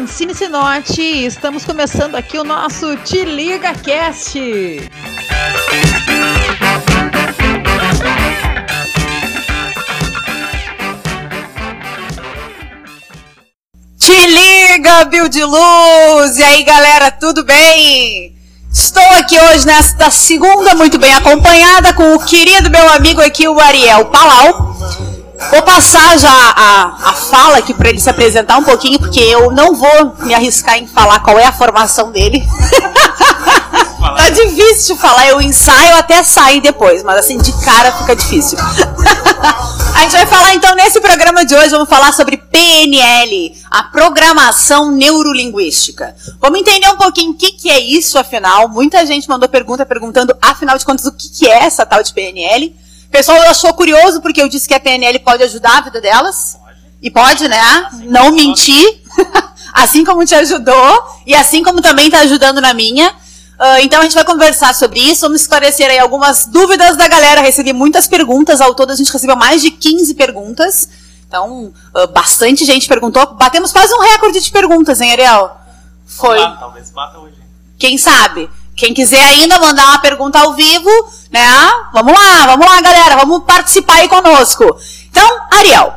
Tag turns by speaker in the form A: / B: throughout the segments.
A: Francine Sinotti estamos começando aqui o nosso Te Liga Cast.
B: Te liga, Bill de Luz! E aí, galera, tudo bem? Estou aqui hoje nesta segunda, muito bem acompanhada, com o querido meu amigo aqui, o Ariel Palau. Vou passar já a, a fala aqui para ele se apresentar um pouquinho, porque eu não vou me arriscar em falar qual é a formação dele. tá difícil de falar, eu ensaio até sair depois, mas assim, de cara fica difícil. a gente vai falar então nesse programa de hoje, vamos falar sobre PNL, a programação neurolinguística. Vamos entender um pouquinho o que, que é isso, afinal. Muita gente mandou pergunta perguntando, afinal de contas, o que, que é essa tal de PNL. Pessoal achou curioso porque eu disse que a PNL pode ajudar a vida delas. Pode. E pode, né? Assim Não mentir. assim como te ajudou. E assim como também está ajudando na minha. Uh, então a gente vai conversar sobre isso, vamos esclarecer aí algumas dúvidas da galera. Recebi muitas perguntas, ao todo a gente recebeu mais de 15 perguntas. Então, uh, bastante gente perguntou. Batemos quase um recorde de perguntas, hein, Ariel? Foi.
C: Ah, talvez bata hoje.
B: Quem sabe? Quem quiser ainda mandar uma pergunta ao vivo, né? Vamos lá, vamos lá, galera, vamos participar aí conosco. Então, Ariel,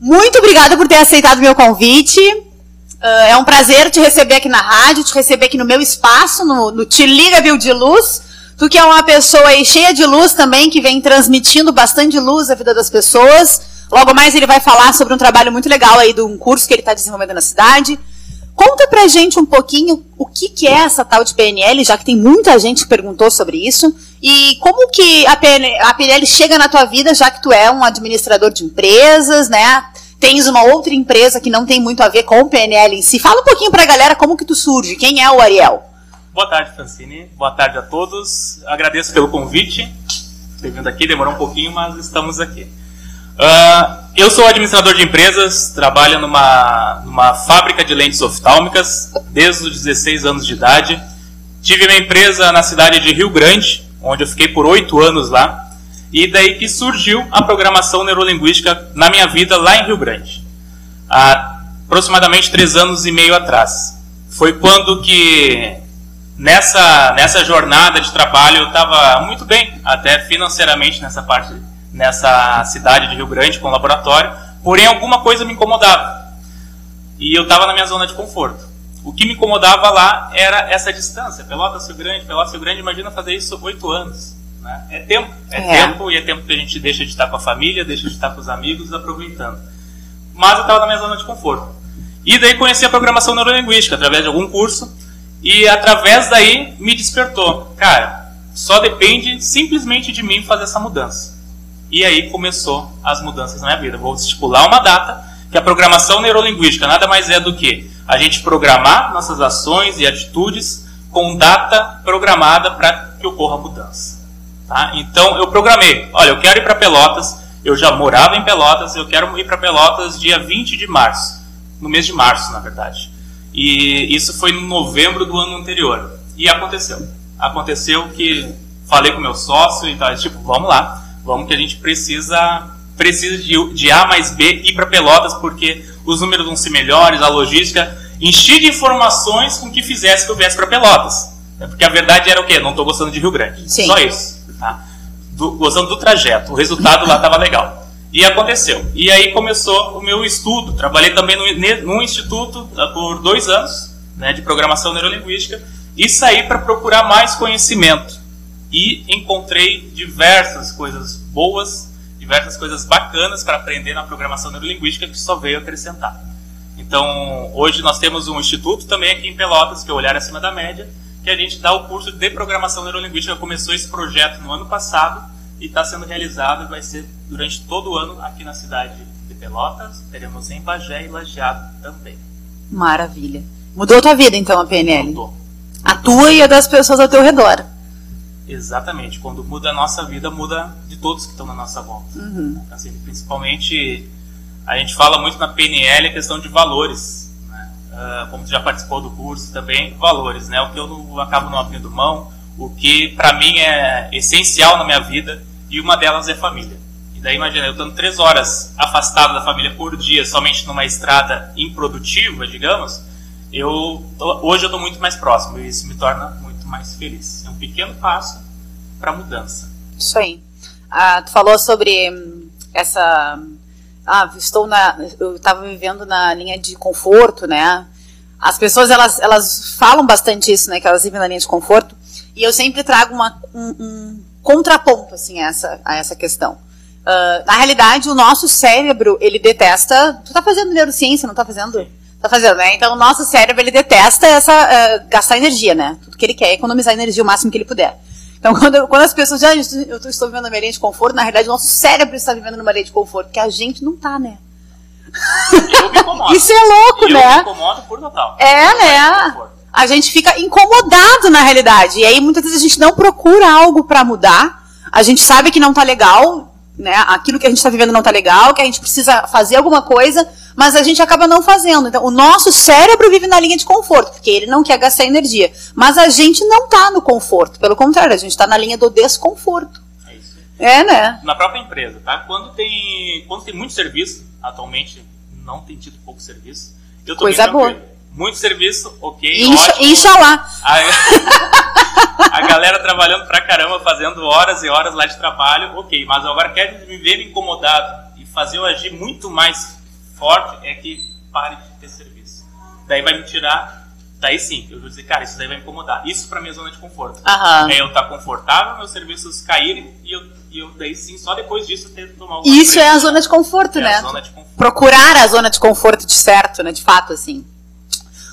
B: muito obrigada por ter aceitado meu convite. Uh, é um prazer te receber aqui na rádio, te receber aqui no meu espaço, no, no Te Liga Viu de Luz. Tu que é uma pessoa aí cheia de luz também, que vem transmitindo bastante luz à vida das pessoas. Logo mais ele vai falar sobre um trabalho muito legal aí de um curso que ele está desenvolvendo na cidade. Conta pra gente um pouquinho o que, que é essa tal de PNL, já que tem muita gente que perguntou sobre isso, e como que a PNL, a PNL chega na tua vida, já que tu é um administrador de empresas, né? tens uma outra empresa que não tem muito a ver com o PNL em si. Fala um pouquinho para a galera como que tu surge, quem é o Ariel?
C: Boa tarde, Francine. Boa tarde a todos. Agradeço pelo convite. Ter vindo aqui, demorou um pouquinho, mas estamos aqui. Uh, eu sou administrador de empresas, trabalho numa, numa fábrica de lentes oftálmicas desde os 16 anos de idade. Tive minha empresa na cidade de Rio Grande, onde eu fiquei por oito anos lá. E daí que surgiu a programação neurolinguística na minha vida lá em Rio Grande. Há aproximadamente três anos e meio atrás. Foi quando que nessa, nessa jornada de trabalho eu estava muito bem, até financeiramente nessa parte, nessa cidade de Rio Grande com laboratório, porém alguma coisa me incomodava. E eu estava na minha zona de conforto. O que me incomodava lá era essa distância, Pelotas Rio Grande, Pelotas Rio Grande, imagina fazer isso oito anos. Né? É tempo, é, é, tempo e é tempo que a gente deixa de estar com a família, deixa de estar com os amigos, aproveitando. Mas eu estava na minha zona de conforto. E daí conheci a programação neurolinguística através de algum curso e através daí me despertou. Cara, só depende simplesmente de mim fazer essa mudança. E aí começou as mudanças na minha vida. Vou estipular uma data que a programação neurolinguística nada mais é do que a gente programar nossas ações e atitudes com data programada para que ocorra a mudança. Tá? Então eu programei, olha, eu quero ir para Pelotas, eu já morava em Pelotas, eu quero ir para Pelotas dia 20 de março, no mês de março, na verdade. E isso foi no novembro do ano anterior. E aconteceu. Aconteceu que falei com meu sócio e tal, tipo, vamos lá, vamos que a gente precisa precisa de, de A mais B ir para Pelotas porque os números vão ser melhores, a logística, enchi de informações com que fizesse que eu viesse para Pelotas. Porque a verdade era o quê? Não estou gostando de Rio Grande.
B: Sim.
C: Só isso tá? Do, gozando do trajeto. O resultado lá estava legal. E aconteceu. E aí começou o meu estudo. Trabalhei também no, no instituto ah, por dois anos, né, de programação neurolinguística, e saí para procurar mais conhecimento. E encontrei diversas coisas boas, diversas coisas bacanas para aprender na programação neurolinguística que só veio acrescentar. Então, hoje nós temos um instituto também aqui em Pelotas, que é o Olhar Acima da Média, que a gente dá o curso de programação neurolinguística. Começou esse projeto no ano passado e está sendo realizado e vai ser durante todo o ano aqui na cidade de Pelotas. Teremos em Bagé e Lajeado também.
B: Maravilha. Mudou a tua vida então a PNL?
C: Mudou.
B: A tua e a das pessoas ao teu redor.
C: Exatamente. Quando muda a nossa vida, muda de todos que estão na nossa volta.
B: Uhum.
C: Assim, principalmente, a gente fala muito na PNL a questão de valores uh, como tu já participou do curso também, valores, né? O que eu não, acabo não abrindo mão, o que para mim é essencial na minha vida e uma delas é família. E daí imagina, eu estando três horas afastado da família por dia, somente numa estrada improdutiva, digamos, eu hoje eu estou muito mais próximo e isso me torna muito mais feliz. Pequeno passo para mudança.
B: Isso aí. Ah, tu falou sobre essa. Ah, estou na. Eu estava vivendo na linha de conforto, né? As pessoas elas, elas falam bastante isso, né? Que elas vivem na linha de conforto. E eu sempre trago uma, um, um contraponto assim, a, essa, a essa questão. Uh, na realidade, o nosso cérebro, ele detesta. Tu tá fazendo neurociência, não tá fazendo? Tá fazendo, né? Então, o nosso cérebro, ele detesta essa, uh, gastar energia, né? Tudo que ele quer é economizar energia o máximo que ele puder. Então, quando, quando as pessoas dizem, ah, eu estou vivendo uma linha de conforto, na realidade, o nosso cérebro está vivendo numa linha de conforto, que a gente não tá, né?
C: Eu me incomodo.
B: Isso é louco,
C: eu
B: né?
C: Eu me incomodo por total.
B: É, né? A gente fica incomodado na realidade. E aí muitas vezes a gente não procura algo para mudar. A gente sabe que não tá legal, né? Aquilo que a gente está vivendo não tá legal, que a gente precisa fazer alguma coisa, mas a gente acaba não fazendo. Então, o nosso cérebro vive na linha de conforto, porque ele não quer gastar energia. Mas a gente não tá no conforto. Pelo contrário, a gente está na linha do desconforto.
C: É isso.
B: É, né?
C: Na própria empresa, tá? Quando tem, quando tem muito serviço, atualmente não tem tido pouco serviço. Eu tô
B: Coisa boa.
C: Muito serviço, ok.
B: Incha,
C: ótimo.
B: Inxalá.
C: A, a galera trabalhando pra caramba, fazendo horas e horas lá de trabalho, ok. Mas agora quer me ver incomodado e fazer eu agir muito mais forte é que pare de ter serviço. Daí vai me tirar. Daí sim, eu vou dizer, cara, isso daí vai me incomodar. Isso pra minha zona de conforto.
B: Aham.
C: É eu estar confortável, meus serviços caírem e eu, e eu daí sim, só depois disso ter que tomar alguma
B: Isso é a zona de conforto,
C: É
B: né?
C: a zona de conforto.
B: procurar a zona de conforto de certo, né? De fato, assim.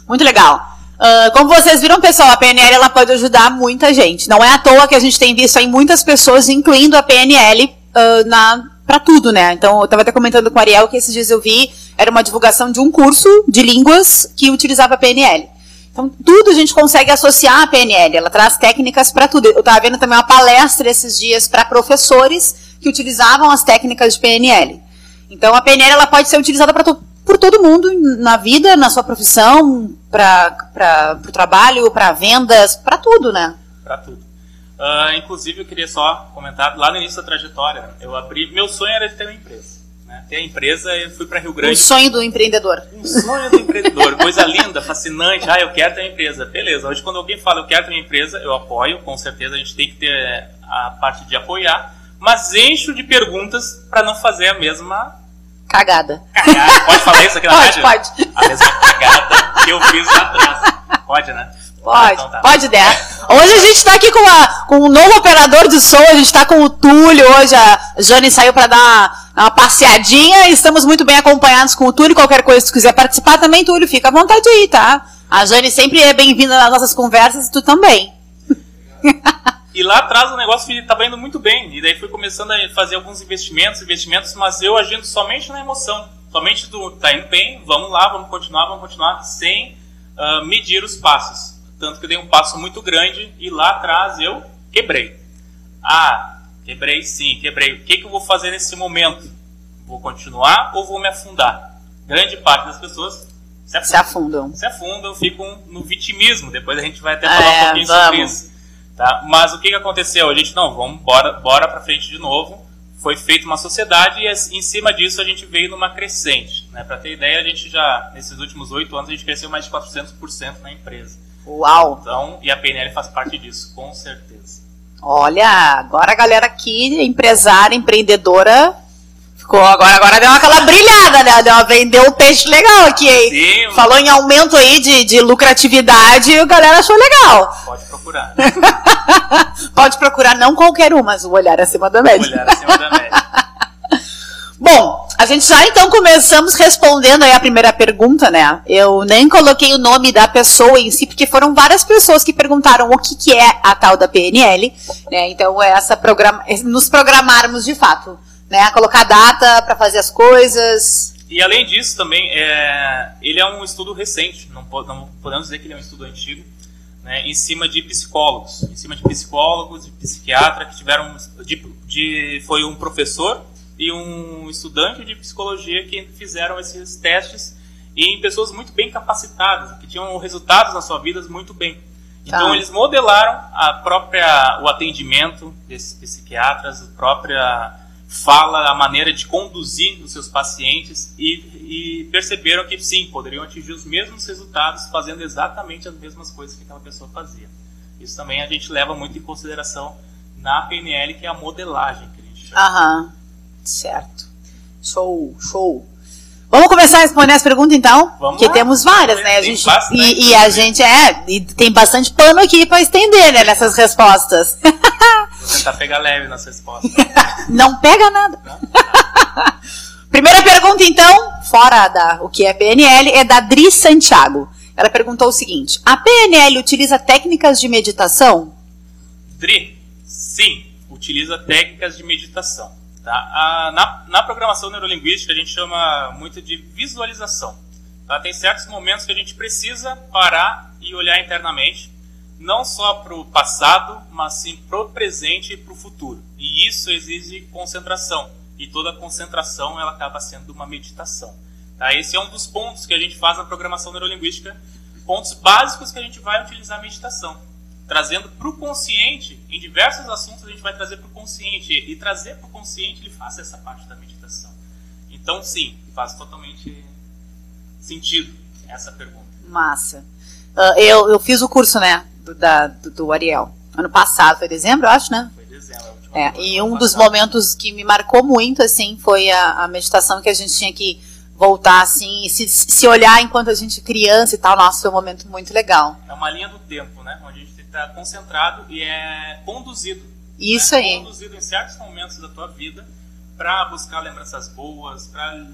B: Muito legal. Ah, como vocês viram, pessoal, a PNL ela pode ajudar muita gente. Não é à toa que a gente tem visto aí muitas pessoas, incluindo a PNL, ah, na para tudo, né? Então, eu estava até comentando com o Ariel que esses dias eu vi, era uma divulgação de um curso de línguas que utilizava PNL. Então, tudo a gente consegue associar à PNL. Ela traz técnicas para tudo. Eu estava vendo também uma palestra esses dias para professores que utilizavam as técnicas de PNL. Então, a PNL ela pode ser utilizada to por todo mundo na vida, na sua profissão, para o trabalho, para vendas, para tudo, né?
C: Pra tudo. Ah, inclusive, eu queria só comentar, lá no início da trajetória, eu abri. Meu sonho era de ter uma empresa. Né? Ter a empresa, eu fui para Rio Grande.
B: sonho do empreendedor.
C: Um sonho do empreendedor, coisa linda, fascinante. Ah, eu quero ter uma empresa. Beleza, hoje quando alguém fala eu quero ter uma empresa, eu apoio, com certeza a gente tem que ter a parte de apoiar, mas encho de perguntas para não fazer a mesma
B: Cagada.
C: cagada. Pode falar isso aqui na
B: Pode,
C: rádio?
B: pode.
C: A mesma cagada que eu fiz lá atrás. Pode, né?
B: Pode,
C: Então tá.
B: pode der. Hoje a gente está aqui com, a- com um novo operador de som, a gente está com o Túlio hoje, a Jane saiu para dar uma, uma passeadinha e estamos muito bem acompanhados com o Túlio. Qualquer coisa, se tu quiser participar também, Túlio, fica à vontade aí, tá? A Jane sempre é bem-vinda nas nossas conversas e tu também.
C: E lá atrás o negócio estava indo muito bem. E daí fui começando a fazer alguns investimentos, investimentos, mas eu agindo somente na emoção. Somente do tá indo bem, vamos lá, vamos continuar, vamos continuar, sem ah, medir os passos. Tanto que eu dei um passo muito grande e lá atrás eu quebrei. Ah, quebrei sim, quebrei. O que, que eu vou fazer nesse momento? Vou continuar ou vou me afundar? Grande parte das pessoas se afundam
B: Se afundam.
C: se afundam, ficam no vitimismo. Depois a gente vai até
B: É,
C: falar um pouquinho sobre
B: vamos.
C: isso. Tá? Mas o que, que aconteceu? A gente, não, vamos bora, bora pra frente de novo. Foi feita uma sociedade e em cima disso a gente veio numa crescente. Né? Para ter ideia, a gente já, nesses últimos oito anos, a gente cresceu mais de 400% na empresa.
B: Uau!
C: Então, e a PNL faz parte disso, com certeza.
B: Olha, agora a galera aqui, empresária, empreendedora, ficou agora, agora deu aquela brilhada, né? Deu, vendeu um peixe legal aqui, hein?
C: Sim,
B: Falou em aumento aí de, de lucratividade, a galera achou legal.
C: pode procurar.
B: Pode procurar não qualquer um, mas o olhar acima da média.
C: Olhar acima da média.
B: Bom, a gente já então começamos respondendo aí a primeira pergunta, né? Eu nem coloquei o nome da pessoa em si, porque foram várias pessoas que perguntaram o que, que é a tal da PNL, né? Então, é essa programa, é nos programarmos de fato, né? Colocar data para fazer as coisas.
C: E além disso, também, é, ele é um estudo recente, não, po- não podemos dizer que ele é um estudo antigo, né, em cima de psicólogos, em cima de psicólogos e psiquiatra que tiveram, de, de- foi um professor e um estudante de psicologia que fizeram esses testes em pessoas muito bem capacitadas, que tinham resultados nas suas vidas muito bem. Então
B: Tá.
C: eles modelaram a própria o atendimento desses psiquiatras, a própria fala, a maneira de conduzir os seus pacientes e, e, perceberam que sim, poderiam atingir os mesmos resultados fazendo exatamente as mesmas coisas que aquela pessoa fazia. Isso também a gente leva muito em consideração na PNL, que é a modelagem que a gente chama.
B: Aham, certo. Show, show. Vamos começar a responder as perguntas então?
C: Vamos
B: que
C: lá.
B: temos várias, né? A gente,
C: bastante.
B: e, e a gente é, e tem bastante pano aqui para estender né, nessas respostas.
C: Vou tentar pegar leve nas respostas.
B: Não pega nada. Primeira pergunta, então, fora da o que é PNL, é da Dri Santiago. Ela perguntou o seguinte: a PNL utiliza técnicas de meditação?
C: Dri, sim, utiliza técnicas de meditação. Tá? A- na, na programação neurolinguística a gente chama muito de visualização. Tá? Tem certos momentos que a gente precisa parar e olhar internamente, não só para o passado, mas sim para o presente e para o futuro. E isso exige concentração. E toda concentração ela acaba sendo uma meditação. Tá? Esse é um dos pontos que a gente faz na programação neurolinguística, pontos básicos que a gente vai utilizar a meditação trazendo para o consciente, em diversos assuntos a gente vai trazer para o consciente, e trazer para o consciente ele faz essa parte da meditação. Então, sim, faz totalmente sentido essa pergunta.
B: Massa. Ah, eu, eu fiz o curso, né, do, da, do, do Ariel. Ano passado, foi dezembro, eu acho, né?
C: Foi dezembro,
B: É,
C: coisa
B: e um dos momentos que me marcou muito, assim, foi a, a meditação que a gente tinha que voltar, assim, e se, se olhar enquanto a gente é criança e tal. Nossa, foi um momento muito legal.
C: É uma linha do tempo, né? Onde a gente está concentrado e é conduzido.
B: Isso
C: né?
B: aí.
C: Conduzido em certos momentos da tua vida para buscar lembranças boas, para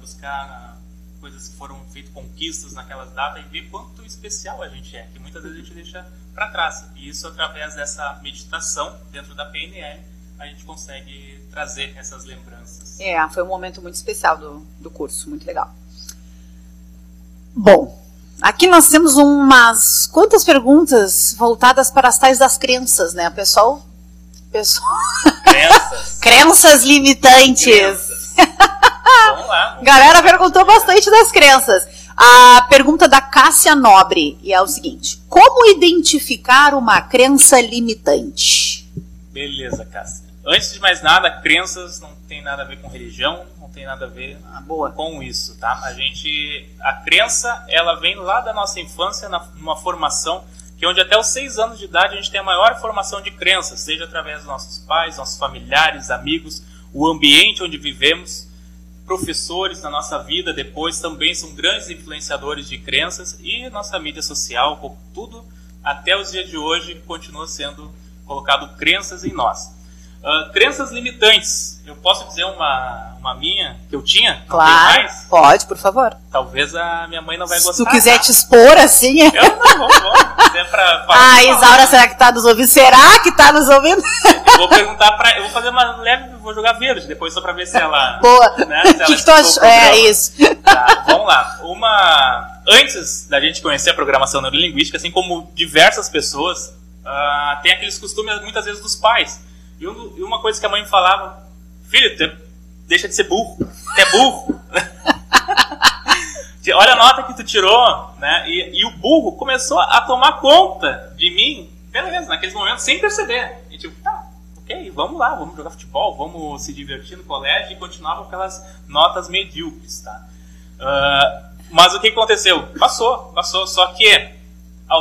C: buscar ah, coisas que foram feitas, conquistas naquelas datas e ver quanto especial a gente é, que muitas vezes a gente deixa para trás. E isso, através dessa meditação dentro da PNL, a gente consegue trazer essas lembranças.
B: É, foi um momento muito especial do, do curso, muito legal. Bom, aqui nós temos umas quantas perguntas voltadas para as tais das crenças, né? O pessoal. pessoal
C: Crenças.
B: crenças limitantes.
C: Crenças. Vamos lá.
B: Galera perguntou bastante das crenças. A pergunta da Cássia Nobre e é o seguinte: Como identificar uma crença limitante?
C: Beleza, Cássia. Antes de mais nada, crenças não tem nada a ver com religião, não tem nada a ver
B: Ah, boa.
C: com isso, tá? A gente, a crença, ela vem lá da nossa infância, na, numa formação que é onde até os seis anos de idade a gente tem a maior formação de crenças, seja através dos nossos pais, nossos familiares, amigos, o ambiente onde vivemos, professores na nossa vida depois também são grandes influenciadores de crenças e nossa mídia social, tudo até os dias de hoje continua sendo colocado crenças em nós. Uh, crenças limitantes. Eu posso dizer uma, uma minha que eu tinha?
B: Claro. Pode, por favor.
C: Talvez a minha mãe não vai
B: Se
C: gostar.
B: tu quiser
C: tá?
B: te expor assim.
C: Eu não vou, vou. Se pra.
B: Ah. Isaura, será que tá nos ouvindo? Será que tá nos ouvindo?
C: Eu vou perguntar pra. Eu vou fazer uma leve. Vou jogar verde depois só pra ver se ela.
B: Boa.
C: Né, se ela
B: que, que tu achou? É isso.
C: Tá, vamos lá. Uma. Antes da gente conhecer a programação neurolinguística, assim como diversas pessoas, ah, tem aqueles costumes muitas vezes dos pais. E um- e uma coisa que a mãe me falava: Filho, é- deixa de ser burro. Tu é burro. Olha a nota que tu tirou, né? E, e o burro começou a tomar conta de mim, beleza, naqueles momentos, sem perceber. E tipo, tá, ok, vamos lá, vamos jogar futebol, vamos se divertir no colégio e continuava com aquelas notas medíocres, tá? Ah, mas o que aconteceu? Passou, passou. Só que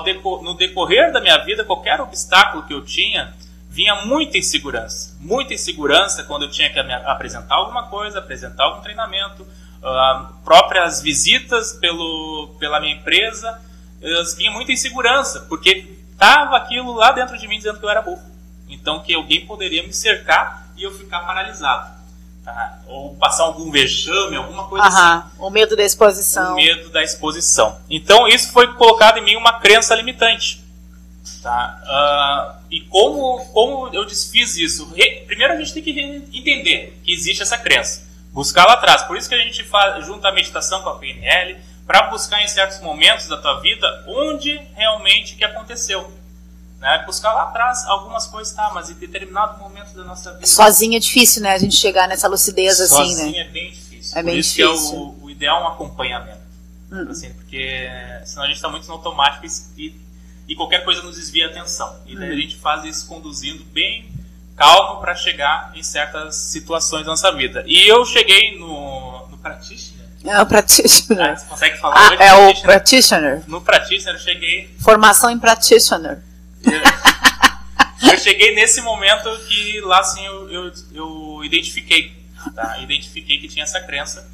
C: deco- no decorrer da minha vida, qualquer obstáculo que eu tinha, vinha muita insegurança. Muita insegurança quando eu tinha que apresentar alguma coisa, apresentar algum treinamento, ah, próprias visitas pelo, pela minha empresa, elas vinha muita insegurança, porque tava aquilo lá dentro de mim dizendo que eu era burro. Então que alguém poderia me cercar e eu ficar paralisado. tá? Ou passar algum vexame, alguma coisa assim
B: Aham. O medo da exposição.
C: o medo da exposição. Então isso foi colocado em mim uma crença limitante. Tá? Ah, e como, como eu desfiz isso? Re- primeiro a gente tem que entender que existe essa crença. Buscar lá atrás. Por isso que a gente faz, junta a meditação com a PNL para buscar em certos momentos da tua vida onde realmente que aconteceu. Né? Buscar lá atrás algumas coisas, tá, mas em determinado momento da nossa vida.
B: Sozinho é difícil, né? A gente chegar nessa lucidez assim,
C: Sozinho
B: né?
C: é bem difícil.
B: É
C: Por
B: bem
C: isso
B: difícil.
C: que é o, o ideal é um acompanhamento.
B: Hum.
C: Assim, porque senão a gente está muito no automático e, e qualquer coisa nos desvia a atenção. E daí
B: Hum.
C: a gente faz isso conduzindo bem calmo para chegar em certas situações da nossa vida. E eu cheguei no, no practitioner.
B: É o practitioner.
C: Ah, você consegue falar
B: Ah,
C: hoje?
B: é o
C: practitioner? No practitioner eu cheguei
B: Formação em practitioner.
C: eu cheguei nesse momento que lá assim eu, eu, eu identifiquei, tá? Identifiquei que tinha essa crença.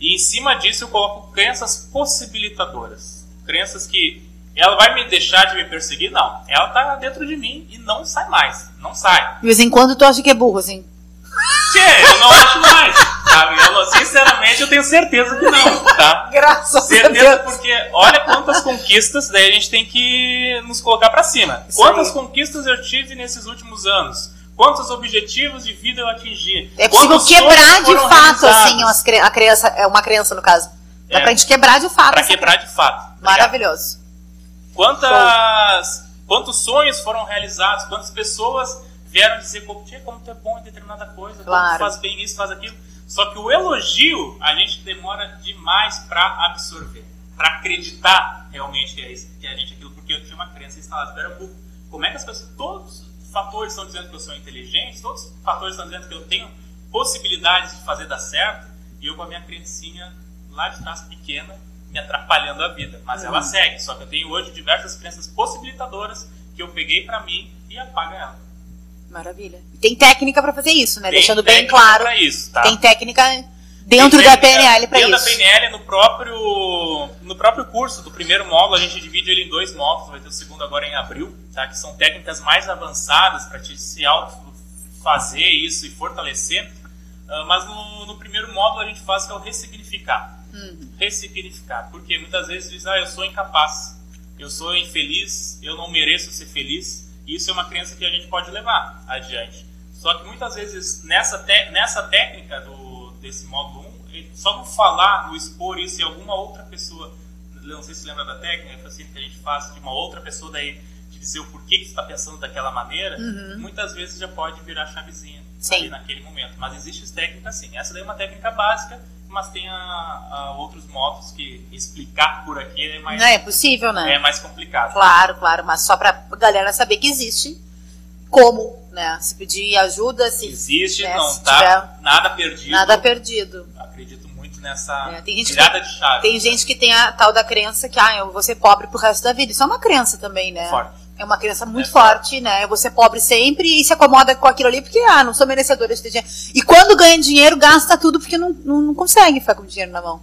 C: E em cima disso eu coloco crenças possibilitadoras. Crenças que ela vai me deixar de me perseguir? Não. Ela tá dentro de mim e não sai mais. Não sai.
B: De vez em quando tu acha que é burro, assim.
C: Tchê, eu não acho mais. Sabe? Eu, sinceramente, eu tenho certeza que não, tá?
B: Graças
C: Certeza porque olha quantas conquistas, daí a gente tem que nos colocar pra cima.
B: Isso
C: Quantas
B: aí.
C: conquistas eu tive nesses últimos anos? Quantos objetivos de vida eu atingi?
B: É possível quebrar de fato, assim, umas a criança, é uma criança, no caso. Dá
C: É.
B: pra gente quebrar de fato.
C: Pra quebrar de fato.
B: Maravilhoso.
C: Quantas, quantos sonhos foram realizados? Quantas pessoas vieram dizer como, "Tia, como tu é bom em determinada coisa, como
B: Claro.
C: tu faz bem isso, faz aquilo. Só que o elogio a gente demora demais para absorver, para acreditar realmente que é isso, que a gente é aquilo, porque eu tinha uma crença instalada. Espera um. Como é que as pessoas, todos os fatores estão dizendo que eu sou inteligente, todos os fatores estão dizendo que eu tenho possibilidades de fazer dar certo, e eu com a minha crencinha lá de trás pequena me atrapalhando a vida. Mas ela segue, só que eu tenho hoje diversas crenças possibilitadoras que eu peguei para mim e apaga ela.
B: Maravilha. Tem técnica pra fazer isso, né?
C: Tem
B: Deixando bem claro.
C: pra isso, tá?
B: Tem técnica dentro
C: Tem
B: da
C: técnica
B: PNL pra
C: dentro
B: isso.
C: da PNL, no próprio, no próprio curso do primeiro módulo, a gente divide ele em dois módulos, vai ter o segundo agora em abril, tá? que são técnicas mais avançadas para te se auto fazer isso e fortalecer. Ah, mas no, no primeiro módulo a gente faz que é o ressignificar.
B: Uhum.
C: Ressignificar. Porque muitas vezes diz, ah, eu sou incapaz, eu sou infeliz, eu não mereço ser feliz. Isso é uma crença que a gente pode levar adiante. Só que muitas vezes nessa, nessa técnica do, desse módulo 1, ele- só não falar, não expor isso e alguma outra pessoa, não sei se lembra da técnica, assim, que a gente faz de uma outra pessoa daí te dizer o porquê que você está pensando daquela maneira, muitas vezes já pode virar chavezinha naquele momento. Mas existe técnicas sim. Essa daí é uma técnica básica, mas tem a, a outros modos que explicar por aqui é mais,
B: Não é possível, né?
C: é mais complicado.
B: Claro, claro, mas só pra galera saber que existe como, né? Se pedir ajuda, se
C: Existe,
B: né,
C: não
B: se
C: tá
B: tiver
C: nada perdido.
B: nada perdido.
C: Acredito muito nessa
B: É, tem gente que-
C: virada de chave.
B: Tem gente que tem a tal da crença que, ah, eu vou ser pobre pro resto da vida. Isso é uma crença também, né?
C: Forte.
B: É uma crença muito
C: É
B: forte, né? Eu vou ser pobre sempre e se acomoda com aquilo ali porque, ah, não sou merecedora de ter dinheiro. E quando ganha dinheiro, gasta tudo porque não, não, não consegue ficar com dinheiro na mão.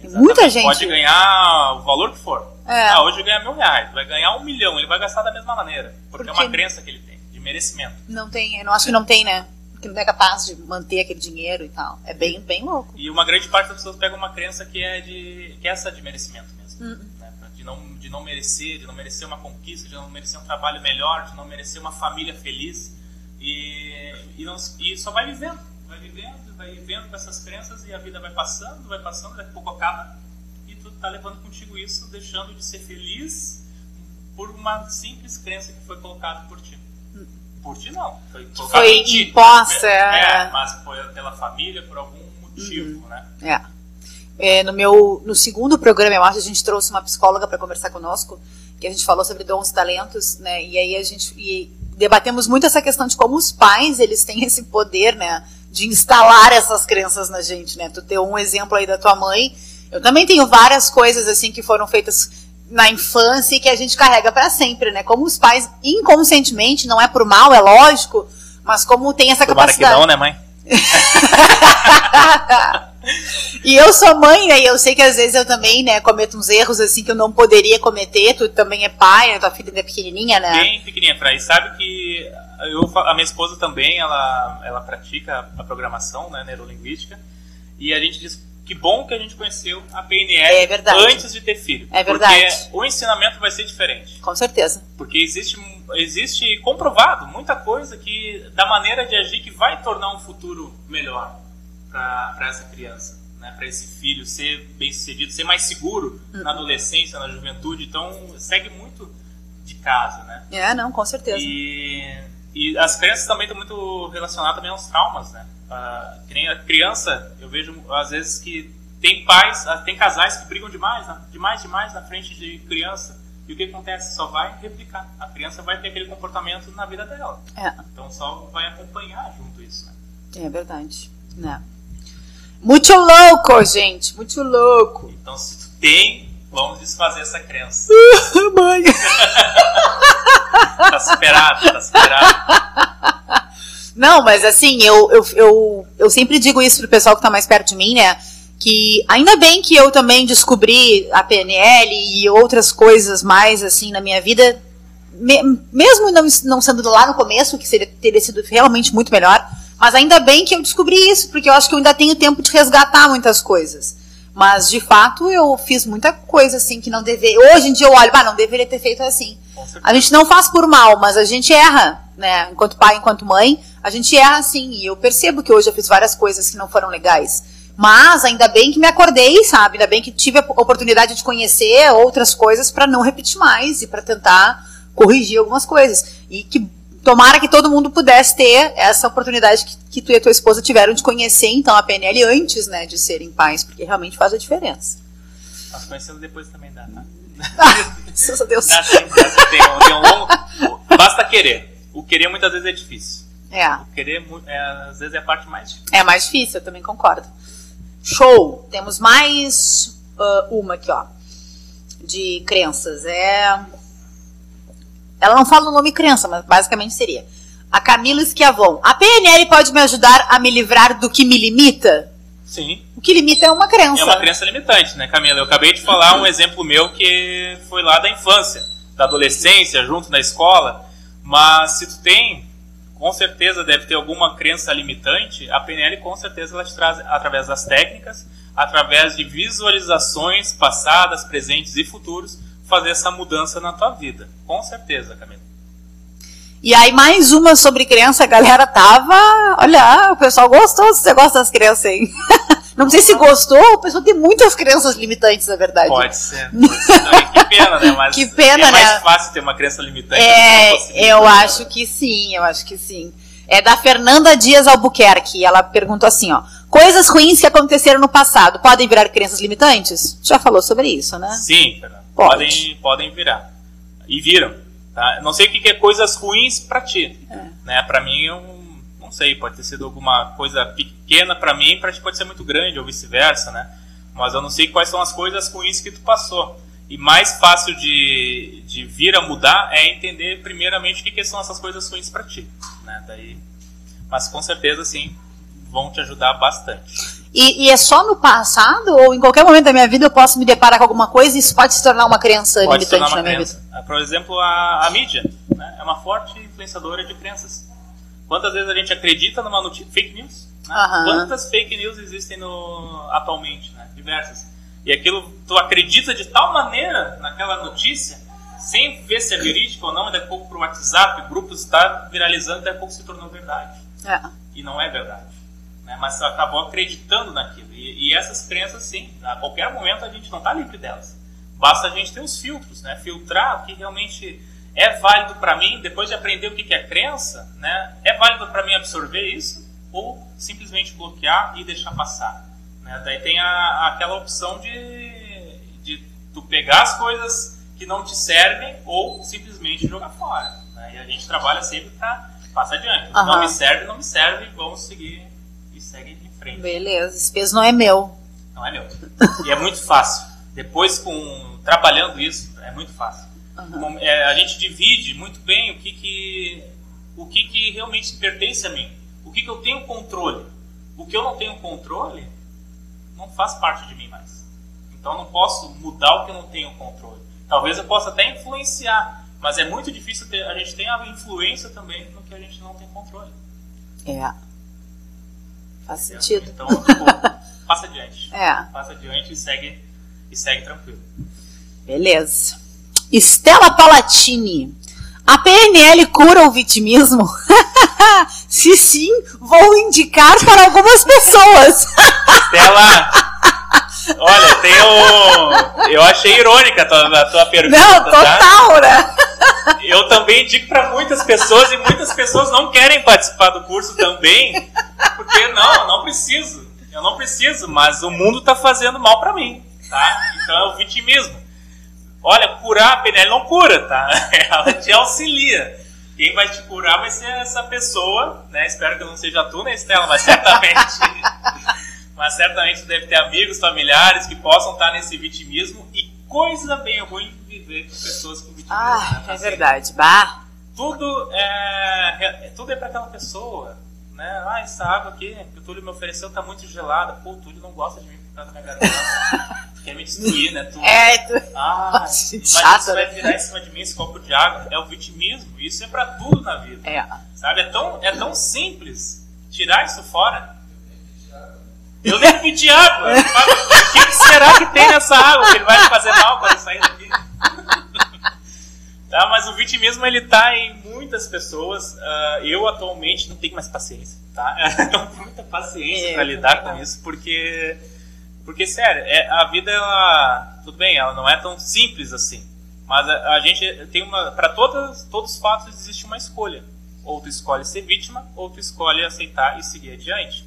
B: Tem
C: Exatamente.
B: muita gente.
C: Pode ganhar o valor que for.
B: É.
C: Ah, hoje ganha mil reais, vai ganhar um milhão, ele vai gastar da mesma maneira. Porque é
B: Porque-
C: uma crença que ele tem, de merecimento.
B: Não tem, eu não acho que não tem, né? Que não é capaz de manter aquele dinheiro e tal. É bem, bem louco.
C: E uma grande parte das pessoas pega uma crença que é de que é essa de merecimento mesmo,
B: Hum.
C: né? De não de não merecer, de não merecer uma conquista, de não merecer um trabalho melhor, de não merecer uma família feliz e e, não, e só vai vivendo, vai vivendo, vai vivendo com essas crenças e a vida vai passando, vai passando, daqui a pouco acaba e tu tá levando contigo isso, deixando de ser feliz por uma simples crença que foi colocada por ti. Por ti não, foi colocada
B: Foi
C: em ti.
B: imposta,
C: É,
B: é.
C: mas foi pela família por algum motivo, né?
B: É. É, no meu no segundo programa, eu acho, a gente trouxe uma psicóloga para conversar conosco, que a gente falou sobre dons e talentos, né? E aí a gente e debatemos muito essa questão de como os pais, eles têm esse poder, né, de instalar essas crenças na gente, né? Tu deu um exemplo aí da tua mãe. Eu também tenho várias coisas assim que foram feitas na infância e que a gente carrega para sempre, né? Como os pais inconscientemente, não é por mal, é lógico, mas como tem essa
C: Tomara que
B: capacidade
C: não, né, mãe?
B: E eu sou mãe, né? E eu sei que às vezes eu também, né, cometo uns erros assim que eu não poderia cometer. Tu também é pai, né? Tua filha ainda é pequenininha, né?
C: Bem pequenininha. E sabe que eu, a minha esposa também, ela, ela pratica a programação, né, neurolinguística. E a gente diz que bom que a gente conheceu a PNL
B: É verdade.
C: antes de ter filho.
B: É verdade.
C: Porque o ensinamento vai ser diferente.
B: Com certeza.
C: Porque existe, existe comprovado muita coisa que da maneira de agir que vai tornar um futuro melhor para essa criança, né? para esse filho ser bem sucedido, ser mais seguro
B: Uhum.
C: na adolescência, na juventude. Então segue muito de casa, né?
B: É, não, com certeza.
C: E, e as crenças também estão muito relacionadas também aos traumas, né? Ah, que nem a criança, eu vejo às vezes que tem pais, ah, tem casais que brigam demais, demais, demais na frente de criança. E o que acontece? Só vai replicar. A criança vai ter aquele comportamento na vida dela.
B: É.
C: Então só vai acompanhar junto isso. Né?
B: É verdade. Né? Muito louco, gente. Muito louco.
C: Então se tu tem, vamos desfazer essa crença.
B: Mãe.
C: tá superado, tá superado.
B: Não, mas assim, eu, eu, eu, eu sempre digo isso pro pessoal que tá mais perto de mim, né? Que ainda bem que eu também descobri a PNL e outras coisas mais assim na minha vida, me, mesmo não, não sendo lá no começo, que seria, teria sido realmente muito melhor, mas ainda bem que eu descobri isso, porque eu acho que eu ainda tenho tempo de resgatar muitas coisas. Mas, de fato, eu fiz muita coisa assim que não deveria. Hoje em dia eu olho, ah, não deveria ter feito assim. A gente não faz por mal, mas a gente erra, né? Enquanto pai, enquanto mãe, a gente erra assim. E eu percebo que hoje eu fiz várias coisas que não foram legais. Mas ainda bem que me acordei, sabe? Ainda bem que tive a oportunidade de conhecer outras coisas para não repetir mais e para tentar corrigir algumas coisas. E que tomara que todo mundo pudesse ter essa oportunidade que, que tu e a tua esposa tiveram de conhecer, então, a PNL antes, né, de serem pais, porque realmente faz a diferença.
C: Nós conhecemos depois também dá, tá?
B: Graças a Deus.
C: Dá sim, dá sim. Tem um, tem um longo... Basta querer. O querer muitas vezes é difícil.
B: É.
C: O querer, é, às vezes, é a parte mais difícil.
B: É mais difícil, eu também concordo. Show! Temos mais uh, uma aqui, ó. De crenças. É. Ela não fala o nome crença, mas basicamente seria. A Camila Esquiavon. A PNL pode me ajudar a me livrar do que me limita?
C: Sim.
B: O que limita é uma crença.
C: É uma crença limitante, né, Camila? Eu acabei de falar um exemplo meu que foi lá da infância, da adolescência, junto na escola. Mas se tu tem, com certeza deve ter alguma crença limitante, a PNL com certeza ela te traz através das técnicas, através de visualizações passadas, presentes e futuros, fazer essa mudança na tua vida. Com certeza, Camila.
B: E aí, mais uma sobre criança, a galera tava. Olha, o pessoal gostou se você gosta das crianças aí. Não sei se gostou, o pessoal tem muitas crenças limitantes, na verdade.
C: Pode ser. que pena, né? Mas
B: que pena,
C: é mais
B: né?
C: fácil ter uma crença limitante.
B: É, eu acho que sim, eu acho que sim. É da Fernanda Dias Albuquerque. Ela perguntou assim, ó. Coisas ruins que aconteceram no passado podem virar crenças limitantes? Já falou sobre isso, né?
C: Sim.
B: Pode.
C: Podem, podem virar. E viram. Tá? Não sei o que é coisas ruins pra ti.
B: É.
C: Né? Pra mim, eu não sei. Pode ter sido alguma coisa pequena pra mim, pra ti pode ser muito grande, ou vice-versa, né? Mas eu não sei quais são as coisas ruins que tu passou. E mais fácil de, de vir a mudar é entender primeiramente o que, que são essas coisas ruins pra ti. Né? Daí, mas com certeza, sim, vão te ajudar bastante.
B: E, e é só no passado ou em qualquer momento da minha vida eu posso me deparar com alguma coisa e isso pode se tornar uma crença
C: Pode se tornar
B: limitante
C: uma
B: na minha
C: crença.
B: vida?
C: Ah, Por exemplo, a, a mídia né, é uma forte influenciadora de crenças. Quantas vezes a gente acredita numa notícia fake news? né? Quantas fake news existem no, atualmente? Né? Diversas. E aquilo, tu acredita de tal maneira naquela notícia, sem ver se é verídico ou não, e daqui a pouco pro WhatsApp, grupos está viralizando, daqui a pouco se tornou verdade.
B: É.
C: E não é verdade. Né? Mas acabou acreditando naquilo. E, e essas crenças, sim, a qualquer momento a gente não está livre delas. Basta a gente ter os filtros, né? filtrar o que realmente é válido para mim, depois de aprender o que que é crença, né? é válido para mim absorver isso ou simplesmente bloquear e deixar passar. Né? Daí tem a, aquela opção de, de tu pegar as coisas que não te servem ou simplesmente jogar fora. Né? E a gente trabalha sempre para passar adiante.
B: Aham.
C: Não me serve, não me serve, vamos seguir segue em frente.
B: Beleza, esse peso não é meu.
C: Não é meu. E é muito fácil. Depois, com trabalhando isso, é muito fácil. Como, é, a gente divide muito bem o que que, o que que realmente pertence a mim. O que que eu tenho controle. O que eu não tenho controle não faz parte de mim mais. Então eu não posso mudar o que eu não tenho controle. Talvez eu possa até influenciar, mas é muito difícil ter, a gente ter a influência também no que a gente não tem controle.
B: É. Faz sentido.
C: Então, passa adiante.
B: É.
C: Passa adiante e segue, e segue tranquilo.
B: Beleza. Estela Palatini. A PNL cura o vitimismo? Se sim, vou indicar para algumas pessoas.
C: Stella, olha, tem o... Eu achei irônica a tua, a tua pergunta,
B: Não,
C: tá?
B: total, né?
C: Eu também indico para muitas pessoas e muitas pessoas não querem participar do curso também, porque não, eu não preciso. Eu não preciso, mas o mundo tá fazendo mal para mim, tá? Então é o vitimismo. Olha, curar a PNL não cura, tá? Ela te auxilia. Quem vai te curar vai ser essa pessoa, né? Espero que não seja tu, né, Estela? Mas certamente. mas certamente deve ter amigos, familiares que possam estar nesse vitimismo e coisa bem ruim viver com pessoas com vitimismo.
B: Ah,
C: né?
B: é verdade. Bah.
C: Tudo é, é tudo é para aquela pessoa, né? Ah, essa água aqui que o Túlio me ofereceu tá muito gelada. Pô, o Túlio não gosta de mim por causa da minha garganta. Quer me destruir, né? Túlio?
B: É, tu...
C: Ah,
B: Nossa,
C: mas
B: chato,
C: isso vai
B: né?
C: virar em cima de mim esse copo de água. É o vitimismo. Isso é pra tudo na vida.
B: É.
C: Sabe? É tão, é tão simples tirar isso fora. Eu nem pedi água. O que será que tem nessa água que ele vai me fazer mal quando sair daqui? Tá? Mas o vitimismo ele tá em muitas pessoas. Ah, eu atualmente não tenho mais paciência. Tá? Não tenho muita paciência
B: É,
C: para lidar com isso porque porque, sério, é, a vida, ela. Tudo bem, ela não é tão simples assim. Mas a, a gente tem uma. Para todos os fatos existe uma escolha. Ou tu escolhe ser vítima, ou tu escolhe aceitar e seguir adiante.